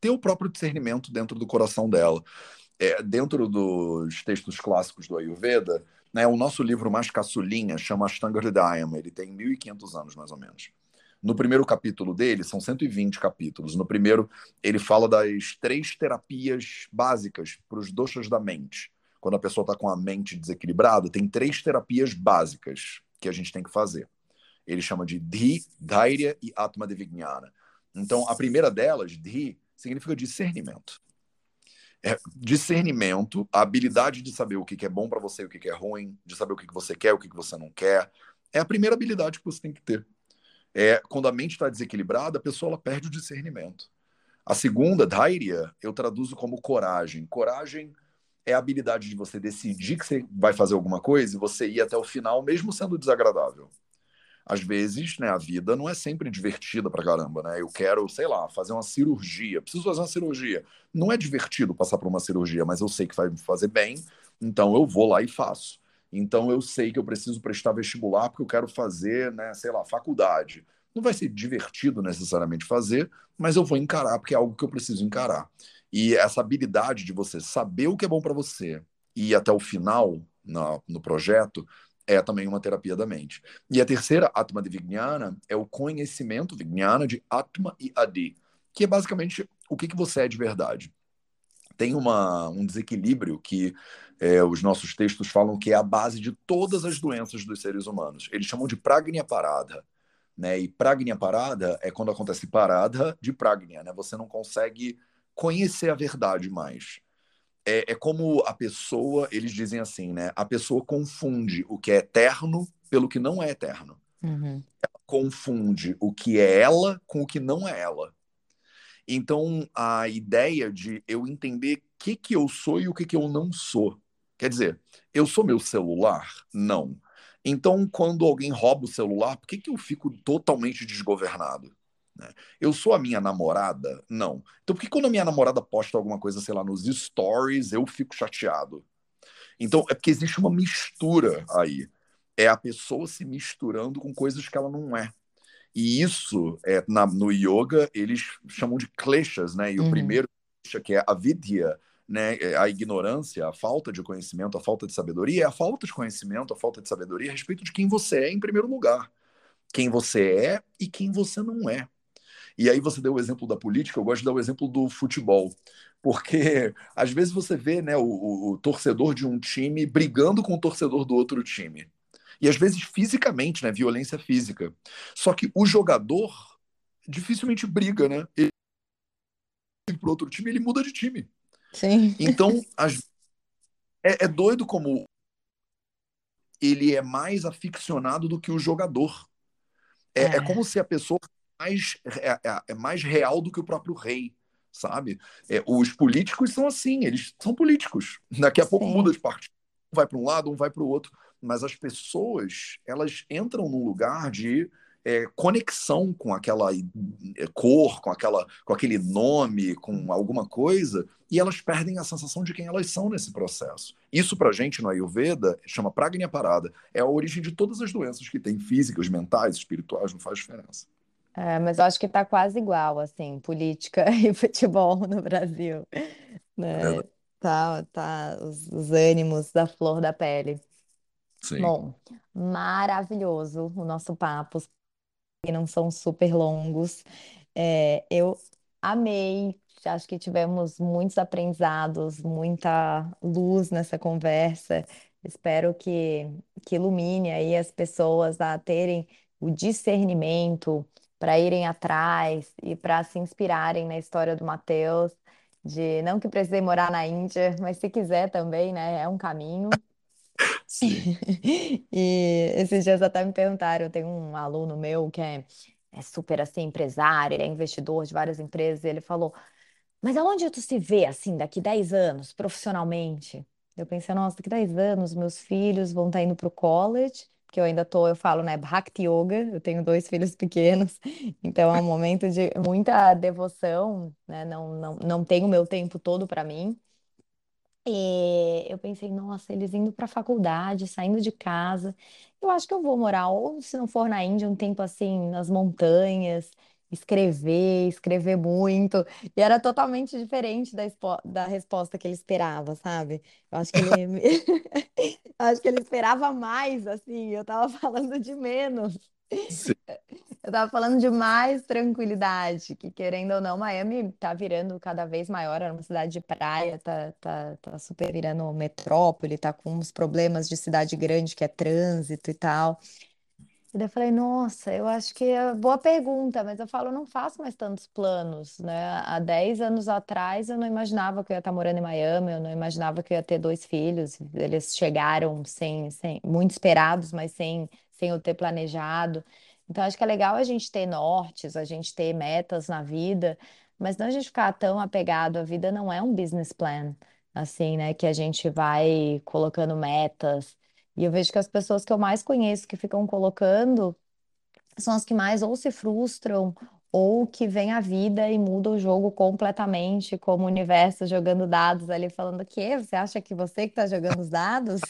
Speaker 2: ter o próprio discernimento dentro do coração dela. É, dentro dos textos clássicos do Ayurveda, né, o nosso livro mais caçulinha chama Ashtanga Hridayam, ele tem 1.500 anos, mais ou menos. No primeiro capítulo dele, são 120 capítulos. No primeiro, ele fala das três terapias básicas para os doxas da mente. Quando a pessoa está com a mente desequilibrada, tem três terapias básicas que a gente tem que fazer. Ele chama de Dhi, Dhairya e Atma Devijnana. Então, a primeira delas, Dhi, significa discernimento. É discernimento, a habilidade de saber o que é bom para você e o que é ruim, de saber o que você quer, o que você não quer. É a primeira habilidade que você tem que ter é quando a mente está desequilibrada, a pessoa ela perde o discernimento. A segunda, dhairya, eu traduzo como coragem. Coragem é a habilidade de você decidir que você vai fazer alguma coisa e você ir até o final, mesmo sendo desagradável. Às vezes, né, a vida não é sempre divertida pra caramba, né? Eu quero, sei lá, fazer uma cirurgia, preciso fazer uma cirurgia. Não é divertido passar por uma cirurgia, mas eu sei que vai me fazer bem, então eu vou lá e faço. Então eu sei que eu preciso prestar vestibular porque eu quero fazer, né, sei lá, faculdade. Não vai ser divertido necessariamente fazer, mas eu vou encarar porque é algo que eu preciso encarar. E essa habilidade de você saber o que é bom para você e ir até o final no, no projeto é também uma terapia da mente. E a terceira, Atma de Vijnana, é o conhecimento Vijnana de Atma e Adi, que é basicamente o que, que você é de verdade. Tem uma, um desequilíbrio que é, os nossos textos falam que é a base de todas as doenças dos seres humanos. Eles chamam de pragnia parada. Né? E pragnia parada é quando acontece parada de pragnia. Né? Você não consegue conhecer a verdade mais. É, é como a pessoa, eles dizem assim, né? A pessoa confunde o que é eterno pelo que não é eterno.
Speaker 1: Uhum.
Speaker 2: Ela confunde o que é ela com o que não é ela. Então, a ideia de eu entender o que, que eu sou e o que, que eu não sou Quer dizer, eu sou meu celular? Não. Então, quando alguém rouba o celular, por que, que eu fico totalmente desgovernado? Né? Eu sou a minha namorada? Não. Então, por que quando a minha namorada posta alguma coisa, sei lá, nos stories, eu fico chateado? Então, é porque existe uma mistura aí. É a pessoa se misturando com coisas que ela não é. E isso, é, na, no yoga, eles chamam de kleshas, né? E uhum. o primeiro que é a vidya, né, é, a ignorância, a falta de conhecimento, a falta de sabedoria, é a falta de conhecimento, a falta de sabedoria a respeito de quem você é em primeiro lugar. Quem você é e quem você não é. E aí você deu o exemplo da política, eu gosto de dar o exemplo do futebol. Porque às vezes você vê né, o, o, torcedor de um time brigando com o torcedor do outro time. E às vezes fisicamente, né? Violência física. Só que o jogador dificilmente briga, né? Ele para outro time, ele muda de time.
Speaker 1: Sim.
Speaker 2: Então, as... é, é doido como ele é mais aficionado do que o jogador. É, é. é como se a pessoa mais, é, é, é, mais real do que o próprio rei, sabe? É, os políticos são assim, eles são políticos. Daqui a pouco muda de partido. Um vai para um lado, um vai para o outro. Mas as pessoas, elas entram num lugar de é, conexão com aquela é, cor, com, aquela, com aquele nome, com alguma coisa, e elas perdem a sensação de quem elas são nesse processo. Isso, para a gente, no Ayurveda, chama Pragnya Parada. É a origem de todas as doenças que tem, físicas, mentais, espirituais, não faz diferença.
Speaker 1: É, mas eu acho que está quase igual, assim, política e futebol no Brasil. Né? É. Tá, tá os, os ânimos da flor da pele.
Speaker 2: Sim.
Speaker 1: Bom, maravilhoso o nosso papo que não são super longos. É, eu amei, acho que tivemos muitos aprendizados, muita luz nessa conversa. Espero que, que ilumine aí as pessoas a terem o discernimento para irem atrás e para se inspirarem na história do Mateus, de não que precisei morar na Índia, mas se quiser também, né? É um caminho.
Speaker 2: Sim.
Speaker 1: E esses dias até me perguntaram, eu tenho um aluno meu que é, é super assim, empresário, ele é investidor de várias empresas, e ele falou, mas aonde tu se vê assim, daqui 10 anos, profissionalmente? Eu pensei, nossa, daqui 10 anos, meus filhos vão estar indo para o college, que eu ainda tô, eu falo, né, Bhakti Yoga, eu tenho dois filhos pequenos, então é um momento de muita devoção, né? Não, não, não tenho meu tempo todo para mim. E eu pensei, nossa, eles indo para a faculdade, saindo de casa. Eu acho que eu vou morar, ou se não for na Índia, um tempo assim, nas montanhas, escrever, escrever muito. E era totalmente diferente da, da resposta que ele esperava, sabe? Eu acho que ele, eu acho que ele esperava mais, assim, eu tava falando de menos.
Speaker 2: Sim,
Speaker 1: Eu tava falando de mais tranquilidade, que querendo ou não, Miami tá virando cada vez maior, era uma cidade de praia, tá, tá, tá super virando metrópole, tá com uns problemas de cidade grande, que é trânsito e tal. E daí eu falei, nossa, eu acho que é boa pergunta, mas eu falo, eu não faço mais tantos planos, né? Há 10 anos atrás eu não imaginava que eu ia estar morando em Miami, eu não imaginava que eu ia ter dois filhos. Eles chegaram sem, sem, muito esperados, mas sem, sem eu ter planejado. Então acho que é legal a gente ter nortes, a gente ter metas na vida, mas não a gente ficar tão apegado. A vida não é um business plan, assim, né? Que a gente vai colocando metas. E eu vejo que as pessoas que eu mais conheço que ficam colocando são as que mais ou se frustram ou que vêm à vida e mudam o jogo completamente, como o universo jogando dados ali, falando que você acha que você que está jogando os dados?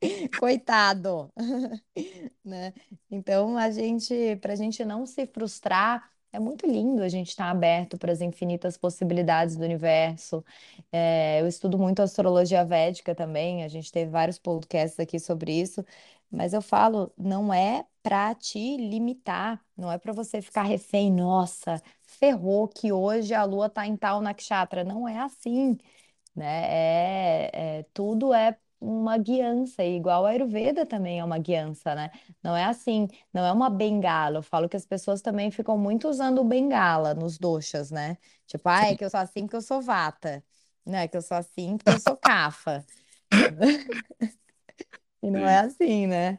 Speaker 1: Coitado! né? Então, a gente, para a gente não se frustrar, é muito lindo a gente estar aberto para as infinitas possibilidades do universo. É, eu estudo muito astrologia védica também, a gente teve vários podcasts aqui sobre isso, mas eu falo, não é para te limitar, não é para você ficar refém, nossa, ferrou que hoje a lua está em tal nakshatra. Não é assim né? É, é- tudo é uma guiança, igual a Ayurveda também é uma guiança, né? Não é assim, não é uma bengala. Eu falo que as pessoas também ficam muito usando o bengala nos doshas, né? Tipo, ah, é que eu sou assim porque eu sou vata, né? Que eu sou assim porque eu sou kapha. E não é
Speaker 2: sim.
Speaker 1: assim, né?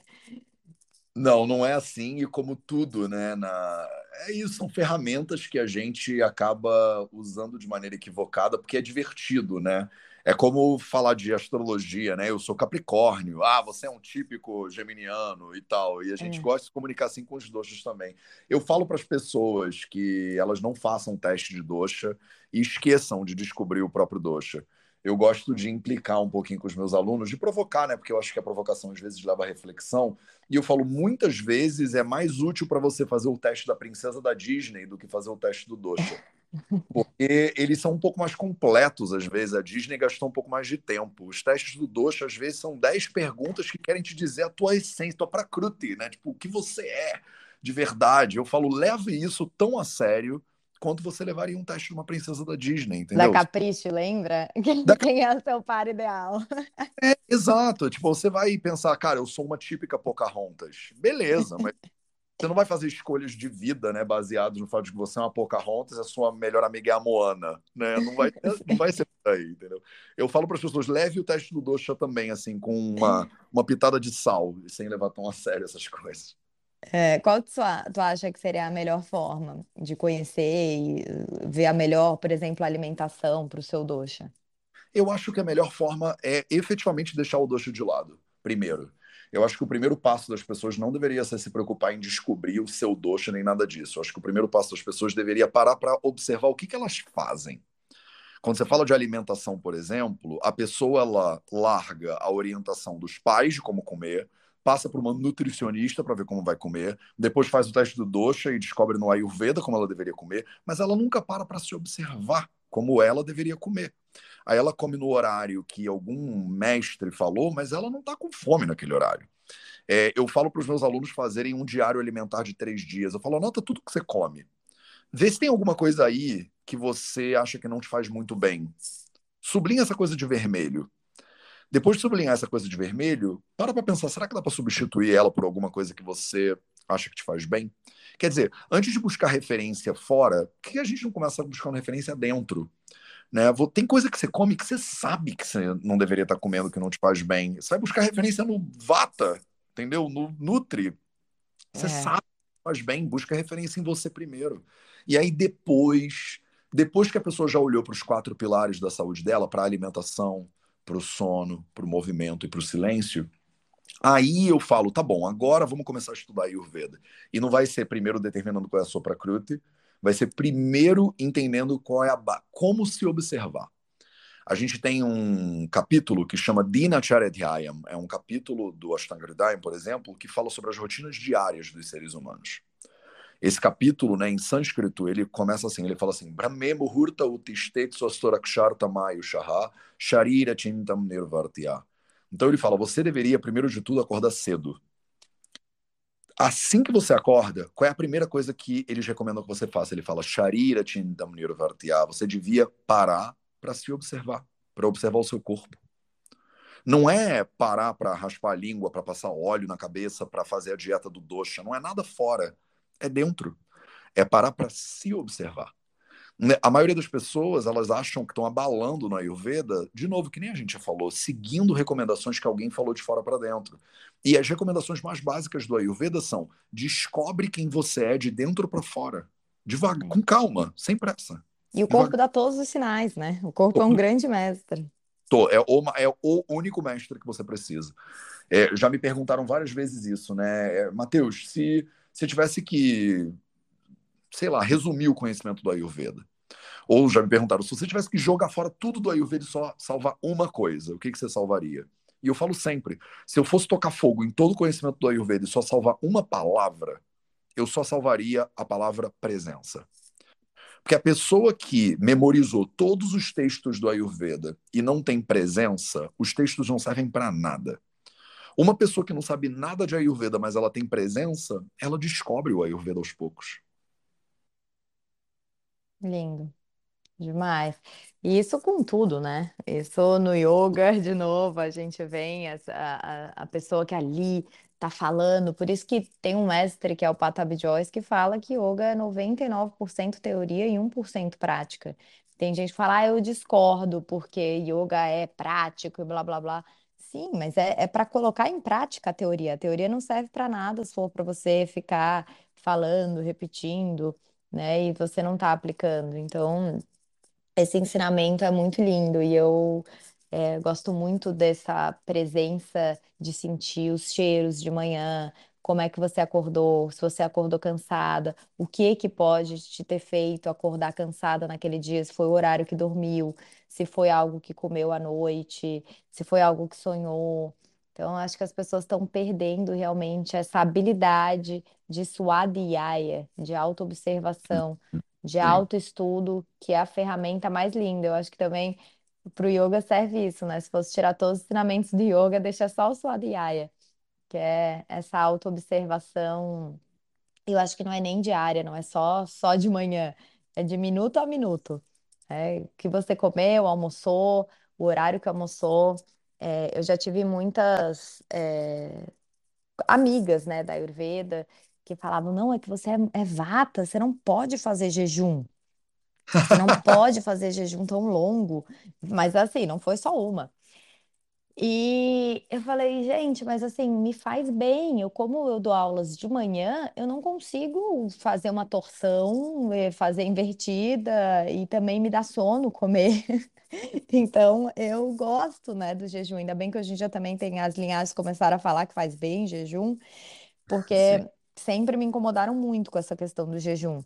Speaker 2: Não, não é assim, e como tudo, né? Na... É isso, são ferramentas que a gente acaba usando de maneira equivocada, porque é divertido, né? É como falar de astrologia, né? Eu sou Capricórnio, ah, você é um típico geminiano e tal, e a gente
Speaker 1: É.
Speaker 2: gosta de se comunicar assim com os doxas também. Eu falo para as pessoas que elas não façam teste de doxa e esqueçam de descobrir o próprio doxa. Eu gosto de implicar um pouquinho com os meus alunos, de provocar, né? Porque eu acho que a provocação às vezes leva à reflexão. E eu falo, muitas vezes é mais útil para você fazer o teste da princesa da Disney do que fazer o teste do Dosha. Porque eles são um pouco mais completos, às vezes. A Disney gastou um pouco mais de tempo. Os testes do Dosha, às vezes, são 10 perguntas que querem te dizer a tua essência, tua prakriti, né? Tipo, o que você é de verdade. Eu falo, leve isso tão a sério quanto você levaria um teste de uma princesa da Disney,
Speaker 1: Da
Speaker 2: entendeu?
Speaker 1: Capricho, lembra? Quem,
Speaker 2: Da-
Speaker 1: quem é o seu par ideal?
Speaker 2: É, exato. Tipo, você vai pensar, cara, eu sou uma típica Pocahontas. Beleza, mas Você não vai fazer escolhas de vida, né, baseadas no fato de que você é uma Pocahontas e a sua melhor amiga é a Moana, né? Não vai, não vai ser por aí, entendeu? Eu falo para as pessoas, leve o teste do Dosha também, assim, com uma, uma pitada de sal, sem levar tão a sério essas coisas.
Speaker 1: É, qual tu, tu acha que seria a melhor forma de conhecer e uh, ver a melhor, por exemplo, alimentação para o seu dosha?
Speaker 2: Eu acho que a melhor forma é efetivamente deixar o Dosha de lado, primeiro. Eu acho que o primeiro passo das pessoas não deveria ser se preocupar em descobrir o seu Dosha nem nada disso. Eu acho que o primeiro passo das pessoas deveria parar para observar o que que elas fazem. Quando você fala de alimentação, por exemplo, a pessoa ela larga a orientação dos pais de como comer, passa por uma nutricionista para ver como vai comer, depois faz o teste do dosha e descobre no Ayurveda como ela deveria comer, mas ela nunca para para se observar como ela deveria comer. Aí ela come no horário que algum mestre falou, mas ela não está com fome naquele horário. É, eu falo para os meus alunos fazerem um diário alimentar de três dias. Eu falo, anota tudo que você come. Vê se tem alguma coisa aí que você acha que não te faz muito bem. Sublinha essa coisa de vermelho. Depois de sublinhar essa coisa de vermelho, para para pensar, será que dá para substituir ela por alguma coisa que você acha que te faz bem? Quer dizer, antes de buscar referência fora, por que a gente não começa a buscar uma referência dentro? Né? Tem coisa que você come que você sabe que você não deveria estar comendo, que não te faz bem. Você vai buscar referência no Vata, entendeu? No Nutri. Você
Speaker 1: É,
Speaker 2: sabe que faz bem, busca referência em você primeiro. E aí depois, depois que a pessoa já olhou para os quatro pilares da saúde dela, para a alimentação, para o sono, para o movimento e para o silêncio, aí eu falo, tá bom, agora vamos começar a estudar Ayurveda. E não vai ser primeiro determinando qual é a sopra kruti, vai ser primeiro entendendo qual é a como se observar. A gente tem um capítulo que chama Dinacharya é um capítulo do Ashtanga por exemplo, que fala sobre as rotinas diárias dos seres humanos. Esse capítulo, né, em sânscrito, ele começa assim, ele fala assim, Brahme muhurta sharira. Então ele fala, você deveria, primeiro de tudo, acordar cedo. Assim que você acorda, qual é a primeira coisa que eles recomendam que você faça? Ele fala, sharira chintam. Você devia parar para se observar, para observar o seu corpo. Não é parar para raspar a língua, para passar óleo na cabeça, para fazer a dieta do dosha, não é nada fora é dentro. É parar para se observar. Né, a maioria das pessoas, elas acham que estão abalando na Ayurveda, de novo, que nem a gente já falou, seguindo recomendações que alguém falou de fora para dentro. E as recomendações mais básicas do Ayurveda são: descobre quem você é de dentro para fora. Devagar, com calma, sem pressa.
Speaker 1: E o corpo dá todos os sinais, né? O corpo é um grande mestre.
Speaker 2: É o, é o único mestre que você precisa. É, já me perguntaram várias vezes isso, né? É, Mateus, se se tivesse que, sei lá, resumir o conhecimento do Ayurveda, ou já me perguntaram, se você tivesse que jogar fora tudo do Ayurveda e só salvar uma coisa, o que, que você salvaria? E eu falo sempre, se eu fosse tocar fogo em todo o conhecimento do Ayurveda e só salvar uma palavra, eu só salvaria a palavra presença. Porque a pessoa que memorizou todos os textos do Ayurveda e não tem presença, os textos não servem para nada. Uma pessoa que não sabe nada de Ayurveda, mas ela tem presença, ela descobre o Ayurveda aos poucos.
Speaker 1: Lindo. Demais. E isso com tudo, né? Isso no yoga, de novo, a gente vem, essa, a, a pessoa que ali tá falando, por isso que tem um mestre que é o Patabi Joyce que fala que yoga é 99% teoria e 1% prática. Tem gente que fala, ah, eu discordo, porque yoga é prático e blá blá blá. Sim, mas é, é para colocar em prática a teoria. A teoria não serve para nada se for para você ficar falando, repetindo, né? E você não está aplicando. Então, esse ensinamento é muito lindo e eu é, gosto muito dessa presença de sentir os cheiros de manhã, como é que você acordou, se você acordou cansada, o que que pode te ter feito acordar cansada naquele dia, se foi o horário que dormiu, se foi algo que comeu à noite, se foi algo que sonhou. Então, acho que as pessoas estão perdendo realmente essa habilidade de swadhyaya, de autoobservação, de autoestudo, que é a ferramenta mais linda. Eu acho que também para o yoga serve isso, né? Se fosse tirar todos os ensinamentos do yoga, deixa só o swadhyaya que é essa autoobservação. Eu acho que não é nem diária, não é só só de manhã, é de minuto a minuto. É, o que você comeu, almoçou, o horário que almoçou. É, eu já tive muitas é, amigas, né, da Ayurveda que falavam, não, é que você é, é vata, você não pode fazer jejum. Você não pode fazer jejum tão longo. Mas assim, não foi só uma. E eu falei, gente, mas assim, me faz bem. Eu, como eu dou aulas de manhã, eu não consigo fazer uma torção, eh, fazer invertida e também me dá sono comer. Então, eu gosto, né, do jejum. Ainda bem que hoje em dia também tem as linhagens começaram a falar que faz bem jejum, porque
Speaker 2: Sim.
Speaker 1: sempre me incomodaram muito com essa questão do jejum.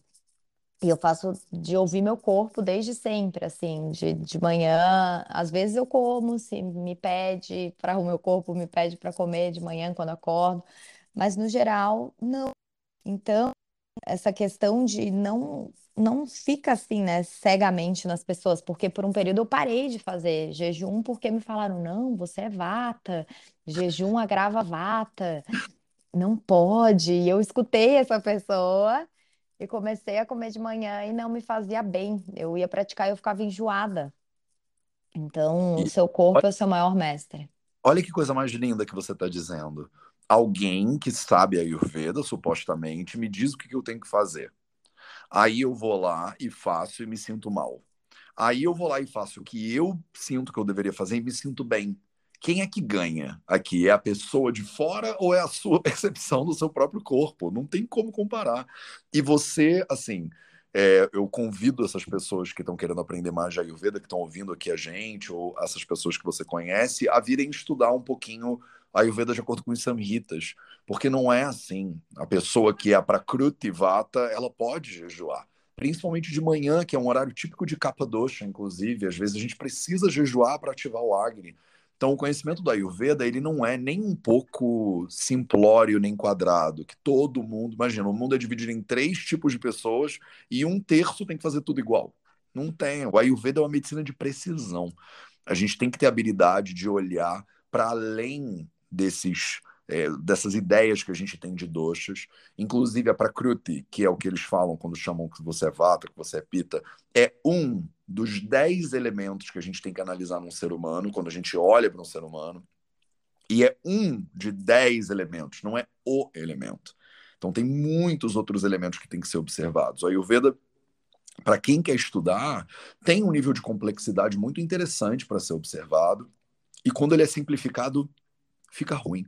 Speaker 1: E eu faço de ouvir meu corpo desde sempre, assim, de, de manhã. Às vezes eu como, se me pede para o meu corpo, me pede para comer de manhã quando acordo, mas no geral, não. Então, essa questão de não não fica assim, né, cegamente nas pessoas, porque por um período eu parei de fazer jejum porque me falaram, não, você é vata, jejum agrava vata, não pode. E eu escutei essa pessoa e comecei a comer de manhã e não me fazia bem. Eu ia praticar e eu ficava enjoada. Então, o seu corpo é o seu maior mestre.
Speaker 2: olha que coisa mais linda que você está dizendo. Alguém que sabe a Ayurveda, supostamente, me diz o que que eu tenho que fazer. Aí eu vou lá e faço e me sinto mal. Aí eu vou lá e faço o que eu sinto que eu deveria fazer e me sinto bem. Quem é que ganha aqui? É a pessoa de fora ou é a sua percepção do seu próprio corpo? Não tem como comparar. E você, assim, é, eu convido essas pessoas que estão querendo aprender mais de Ayurveda, que estão ouvindo aqui a gente, ou essas pessoas que você conhece, a virem estudar um pouquinho Ayurveda de acordo com os samhitas, porque não é assim. A pessoa que é para Vata, ela pode jejuar, principalmente de manhã, que é um horário típico de capa doxa, inclusive. Às vezes a gente precisa jejuar para ativar o Agni. Então, o conhecimento do Ayurveda, ele não é nem um pouco simplório nem quadrado, que todo mundo, imagina, o mundo é dividido em três tipos de pessoas e um terço tem que fazer tudo igual. Não tem. O Ayurveda é uma medicina de precisão. A gente tem que ter habilidade de olhar para além desses é, dessas ideias que a gente tem de doxas, inclusive a Prakruti, que é o que eles falam quando chamam que você é vata, que você é pita, é um dos dez elementos que a gente tem que analisar num ser humano, quando a gente olha para um ser humano, e é um de dez elementos, não é o elemento. Então tem muitos outros elementos que têm que ser observados. O Ayurveda, para quem quer estudar, tem um nível de complexidade muito interessante para ser observado, e quando ele é simplificado, fica ruim.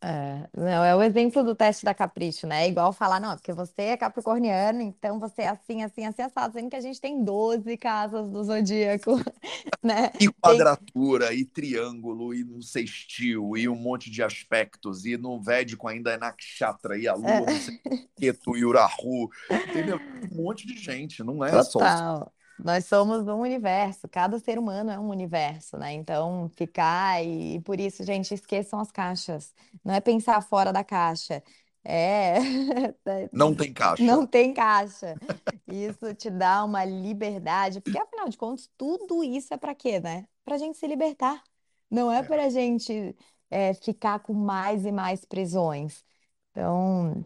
Speaker 1: É, não, é o exemplo do teste da Capricho, né? É igual falar, não, porque você é capricorniano, então você é assim, assim, assim, assado, sendo que a gente tem 12 casas do zodíaco, né?
Speaker 2: E
Speaker 1: Tem...
Speaker 2: quadratura, e triângulo, e no sextil, e um monte de aspectos, e no Védico ainda é Nakshatra, e a Lua,
Speaker 1: É,
Speaker 2: não sei o que, e Urahu, entendeu? Um monte de gente, não é só
Speaker 1: total. Nós somos um universo, cada ser humano é um universo, né? Então, ficar e, e por isso, gente, esqueçam as caixas. Não é pensar fora da caixa. É,
Speaker 2: Não tem
Speaker 1: não
Speaker 2: caixa.
Speaker 1: tem caixa. Isso te dá uma liberdade, porque afinal de contas, tudo isso é para quê, né? Para gente se libertar. Não é
Speaker 2: É,
Speaker 1: para gente é, ficar com mais e mais prisões. Então,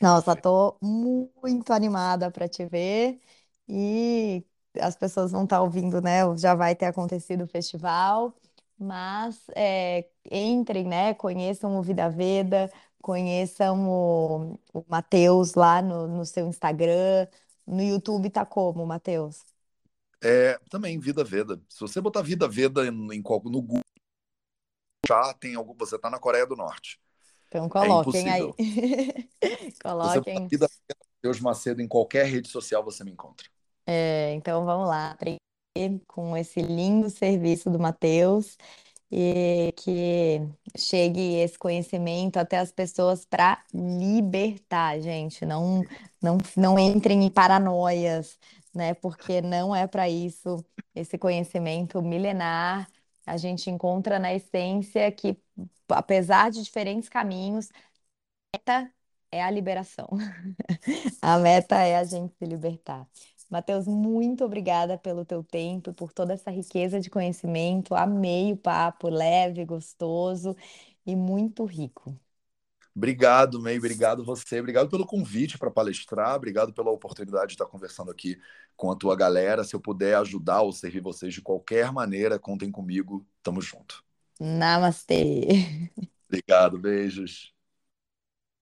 Speaker 1: nossa, tô muito animada para te ver e as pessoas vão estar ouvindo, né? Já vai ter acontecido o festival, mas é, entrem, né? Conheçam o Vida Veda, conheçam o, o Matheus lá no, no seu Instagram, no YouTube tá como, Matheus?
Speaker 2: É, também Vida Veda. Se você botar Vida Veda em, em qual- no Google, já tem algum, você está na Coreia do Norte.
Speaker 1: Então
Speaker 2: É
Speaker 1: coloquem aí,
Speaker 2: você botar
Speaker 1: coloquem.
Speaker 2: Vida Veda, Deus Macedo em qualquer rede social, você me encontra.
Speaker 1: É, então vamos lá, aprender com esse lindo serviço do Matheus. e que chegue esse conhecimento até as pessoas para libertar, gente. Não, não, não entrem em paranoias, né? Porque não é para isso. Esse conhecimento milenar a gente encontra na essência que, apesar de diferentes caminhos, é a liberação. A meta é a gente se libertar. Matheus, muito obrigada pelo teu tempo, e por toda essa riqueza de conhecimento. Amei o papo, leve, gostoso e muito rico.
Speaker 2: Obrigado, May, obrigado você, obrigado pelo convite para palestrar, obrigado pela oportunidade de estar conversando aqui com a tua galera. Se eu puder ajudar ou servir vocês de qualquer maneira, contem comigo, tamo junto.
Speaker 1: Namastê.
Speaker 2: Obrigado, beijos.